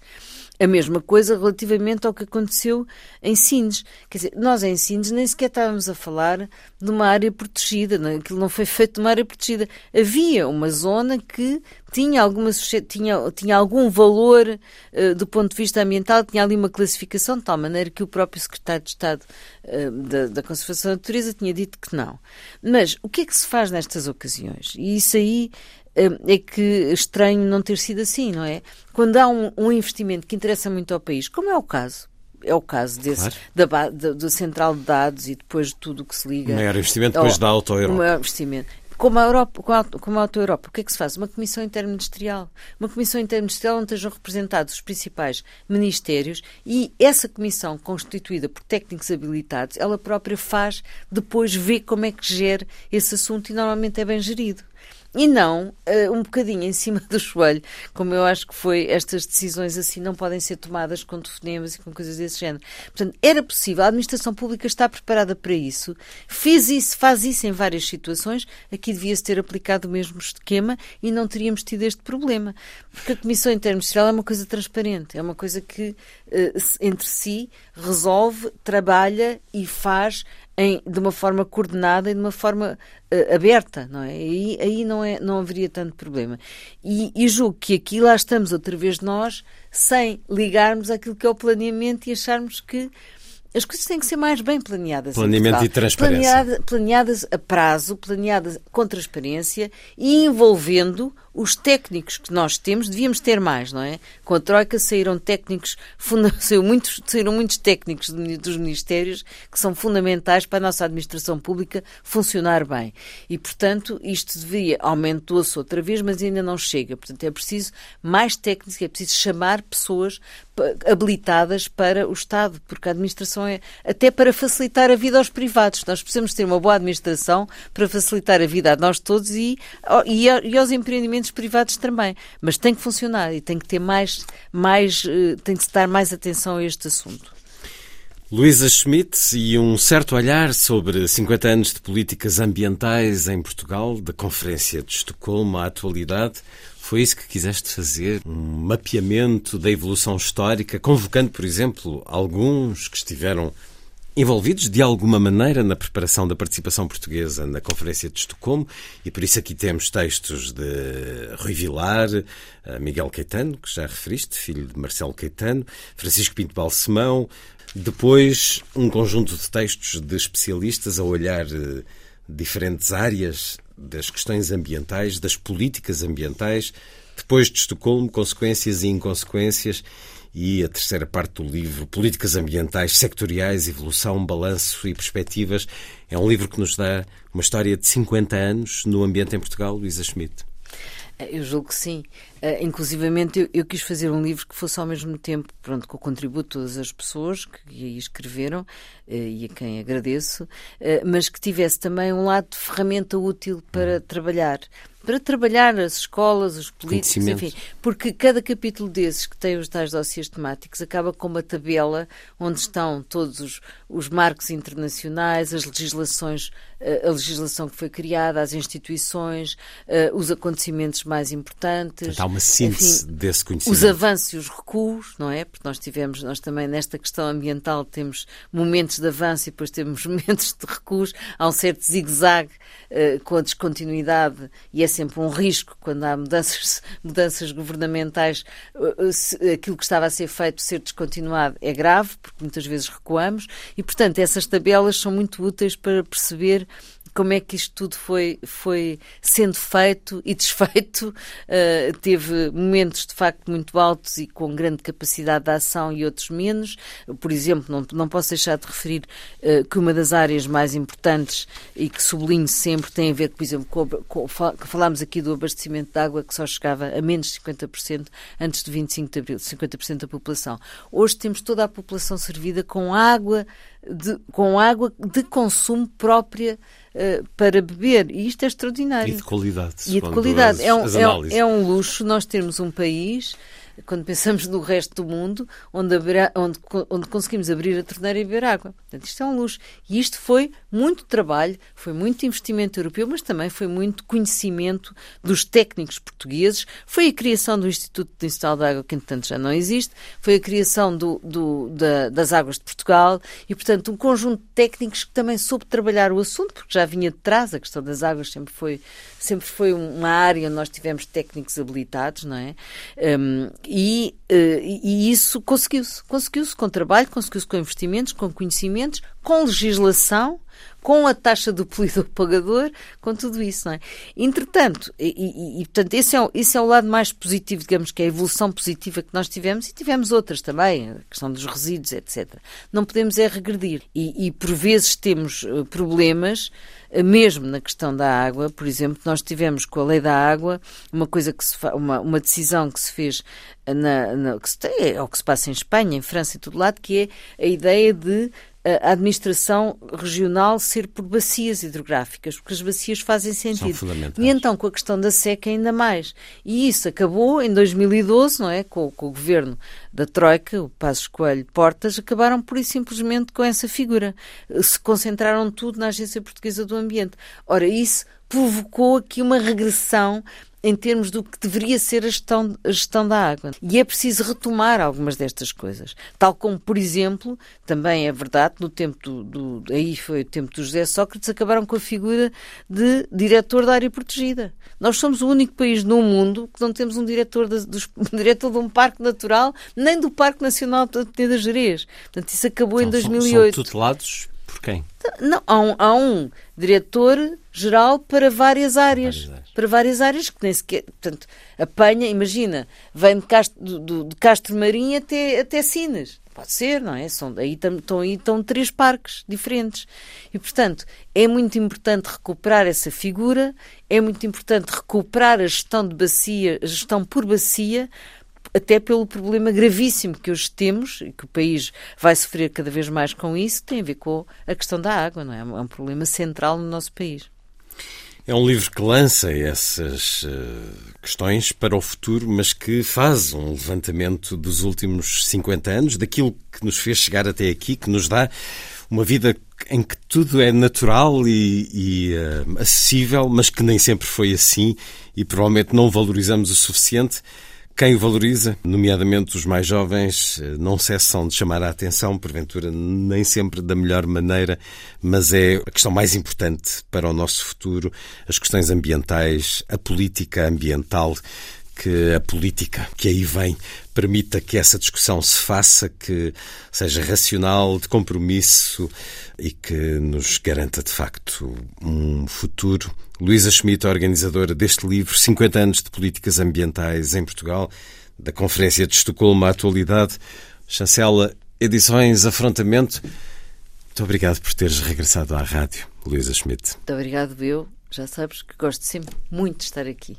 A mesma coisa relativamente ao que aconteceu em Sines. Quer dizer, nós em Sines nem sequer estávamos a falar de uma área protegida, é? aquilo não foi feito de uma área protegida. Havia uma zona que tinha, alguma, tinha, tinha algum valor uh, do ponto de vista ambiental, tinha ali uma classificação de tal maneira que o próprio secretário de Estado uh, da, da Conservação da Natureza tinha dito que não. Mas o que é que se faz nestas ocasiões? E isso aí é que estranho não ter sido assim, não é? Quando há um, um investimento que interessa muito ao país, como é o caso, é o caso desse, claro. da, da, central de dados e depois de tudo o que se liga. O maior investimento depois da Auto Europa. O maior investimento. como a, Europa, como a Auto-Europa, o que é que se faz? Uma comissão interministerial. Uma comissão interministerial onde estejam representados os principais ministérios e essa comissão, constituída por técnicos habilitados, ela própria faz, depois vê como é que gera esse assunto e normalmente é bem gerido e não uh, um bocadinho em cima do joelho, como eu acho que foi, estas decisões assim não podem ser tomadas com telefonemas e com coisas desse género. Portanto, era possível, a administração pública está preparada para isso, fez isso, faz isso em várias situações, aqui devia-se ter aplicado o mesmo esquema e não teríamos tido este problema. Porque a Comissão Interministerial é uma coisa transparente, é uma coisa que uh, entre si resolve, trabalha e faz em, de uma forma coordenada e de uma forma uh, aberta, não é? Aí, aí não, é, não haveria tanto problema. E, e julgo que aqui lá estamos outra vez nós, sem ligarmos aquilo que é o planeamento e acharmos que as coisas têm que ser mais bem planeadas. Planeamento e transparência. Planeada, planeadas a prazo, planeadas com transparência e envolvendo os técnicos que nós temos. Devíamos ter mais, não é? Com a Troika saíram técnicos, [LAUGHS] saíram muitos, saíram muitos técnicos dos ministérios que são fundamentais para a nossa administração pública funcionar bem. E, portanto, isto devia, aumentou-se outra vez, mas ainda não chega. Portanto, é preciso mais técnicos, é preciso chamar pessoas habilitadas para o Estado, porque a administração é até para facilitar a vida aos privados. Nós precisamos ter uma boa administração para facilitar a vida a nós todos e, e, e aos empreendimentos privados também. Mas tem que funcionar e tem que ter mais, mais eh, tem que dar mais atenção a este assunto. Luísa Schmidt e um certo olhar sobre 50 anos de políticas ambientais em Portugal, da Conferência de Estocolmo à atualidade. Foi isso que quiseste fazer? Um mapeamento da evolução histórica, convocando, por exemplo, alguns que estiveram envolvidos de alguma maneira na preparação da participação portuguesa na Conferência de Estocolmo, e por isso aqui temos textos de Rui Vilar, eh, Miguel Caetano, que já referiste, filho de Marcelo Caetano, Francisco Pinto Balsemão, depois um conjunto de textos de especialistas a olhar eh, diferentes áreas das questões ambientais, das políticas ambientais, depois de Estocolmo, consequências e inconsequências, e a terceira parte do livro, Políticas Ambientais Sectoriais, Evolução, Balanço e Perspectivas. É um livro que nos dá uma história de 50 anos no ambiente em Portugal, Luísa Schmidt. Eu julgo que sim. Uh, inclusivamente, eu, eu, quis fazer um livro que fosse ao mesmo tempo, pronto, com o contributo de todas as pessoas que aí escreveram, uh, e a quem agradeço, uh, mas que tivesse também um lado de ferramenta útil para uhum. trabalhar para trabalhar as escolas, os políticos, enfim, porque cada capítulo desses que tem os tais dossiês temáticos acaba com uma tabela onde estão todos os, os marcos internacionais, as legislações, eh, a legislação que foi criada, as instituições, eh, os acontecimentos mais importantes. Portanto, há uma síntese enfim, desse conhecimento. Os avanços e os recuos, não é? Porque nós tivemos, nós também nesta questão ambiental temos momentos de avanço e depois temos [LAUGHS] momentos de recuos, há um certo zigue-zague uh, com a descontinuidade e essa sempre um risco quando há mudanças, [LAUGHS] mudanças governamentais, aquilo que estava a ser feito ser descontinuado é grave, porque muitas vezes recuamos, e portanto essas tabelas são muito úteis para perceber como é que isto tudo foi, foi sendo feito e desfeito. Uh, [LAUGHS] teve momentos de facto muito altos e com grande capacidade de ação e outros menos. Por exemplo, não, não posso deixar de referir uh, que uma das áreas mais importantes e que sublinho sempre tem a ver, por exemplo, com, com falámos aqui do abastecimento de água que só chegava a menos de 50% antes de 25 de abril, 50% da população. Hoje temos toda a população servida com água de, com água de consumo própria uh, para beber. E isto é extraordinário. E de qualidade. E de qualidade. As, é, um, é, é um luxo nós termos um país quando pensamos no resto do mundo, onde, onde, onde conseguimos abrir a torneira e beber água. Portanto, isto é um luxo. E isto foi muito trabalho, foi muito investimento europeu, mas também foi muito conhecimento dos técnicos portugueses. Foi a criação do Instituto Nacional de Água, que entretanto já não existe, foi a criação do, do, da, das Águas de Portugal e, portanto, um conjunto de técnicos que também soube trabalhar o assunto, porque já vinha de trás, a questão das águas sempre foi, sempre foi uma área onde nós tivemos técnicos habilitados, não é? Um, e, uh, e isso conseguiu-se. Conseguiu-se com trabalho, conseguiu-se com investimentos, com conhecimentos, com legislação com a taxa do poluidor-pagador, [LAUGHS] com tudo isso, não é? Entretanto, e, e, e, portanto, esse é, esse é o lado mais positivo, digamos, que é a evolução positiva que nós tivemos, e tivemos outras também, a questão dos resíduos, etc. Não podemos é regredir. E, e por vezes temos uh, problemas mesmo na questão da água, por exemplo, nós tivemos com a lei da água uma coisa que se uma, uma decisão que se fez na, na que se, é o que se passa em Espanha, em França e todo lado, que é a ideia de a administração regional ser por bacias hidrográficas, porque as bacias fazem sentido. E então, com a questão da seca, ainda mais. E isso acabou em 2012, não é? Com, com o governo da Troika, o Passos Coelho Portas, acabaram por e simplesmente com essa figura. Se concentraram tudo na Agência Portuguesa do Ambiente. Ora, isso provocou aqui uma regressão em termos do que deveria ser a gestão, a gestão da água. E é preciso retomar algumas destas coisas. Tal como, por exemplo, também é verdade, no tempo do, do aí foi o tempo do José Sócrates, acabaram com a figura de diretor da área protegida. Nós somos o único país no mundo que não temos um diretor de, dos, [LAUGHS] um diretor de um parque natural, nem do Parque Nacional de Peneda Gerês. Portanto, isso acabou então, em 2008. São tutelados por quem? Não, há um, há um diretor-geral para várias áreas. Várias áreas. Para várias áreas que nem sequer. Portanto, apanha, imagina, vem de Castro, do, de Castro Marinho até, até Sines. Pode ser, não é? São, aí estão aí estão três parques diferentes. E, portanto, é muito importante recuperar essa figura, é muito importante recuperar a gestão de bacia, a gestão por bacia, até pelo problema gravíssimo que hoje temos e que o país vai sofrer cada vez mais com isso, que tem a ver com a questão da água, não é? É um problema central no nosso país. É um livro que lança essas uh, questões para o futuro, mas que faz um levantamento dos últimos 50 anos, daquilo que nos fez chegar até aqui, que nos dá uma vida em que tudo é natural e, e uh, acessível, mas que nem sempre foi assim e provavelmente não valorizamos o suficiente. Quem o valoriza, nomeadamente os mais jovens, não cessam de chamar a atenção, porventura nem sempre da melhor maneira, mas é a questão mais importante para o nosso futuro, as questões ambientais, a política ambiental que a política que aí vem permita que essa discussão se faça, que seja racional, de compromisso e que nos garanta de facto um futuro. Luísa Schmidt, organizadora deste livro, 50 anos de políticas ambientais em Portugal, da Conferência de Estocolmo à Atualidade, chancela Edições Afrontamento. Muito obrigado por teres regressado à rádio, Luísa Schmidt. Muito obrigado, eu. Já sabes que gosto sempre muito de estar aqui.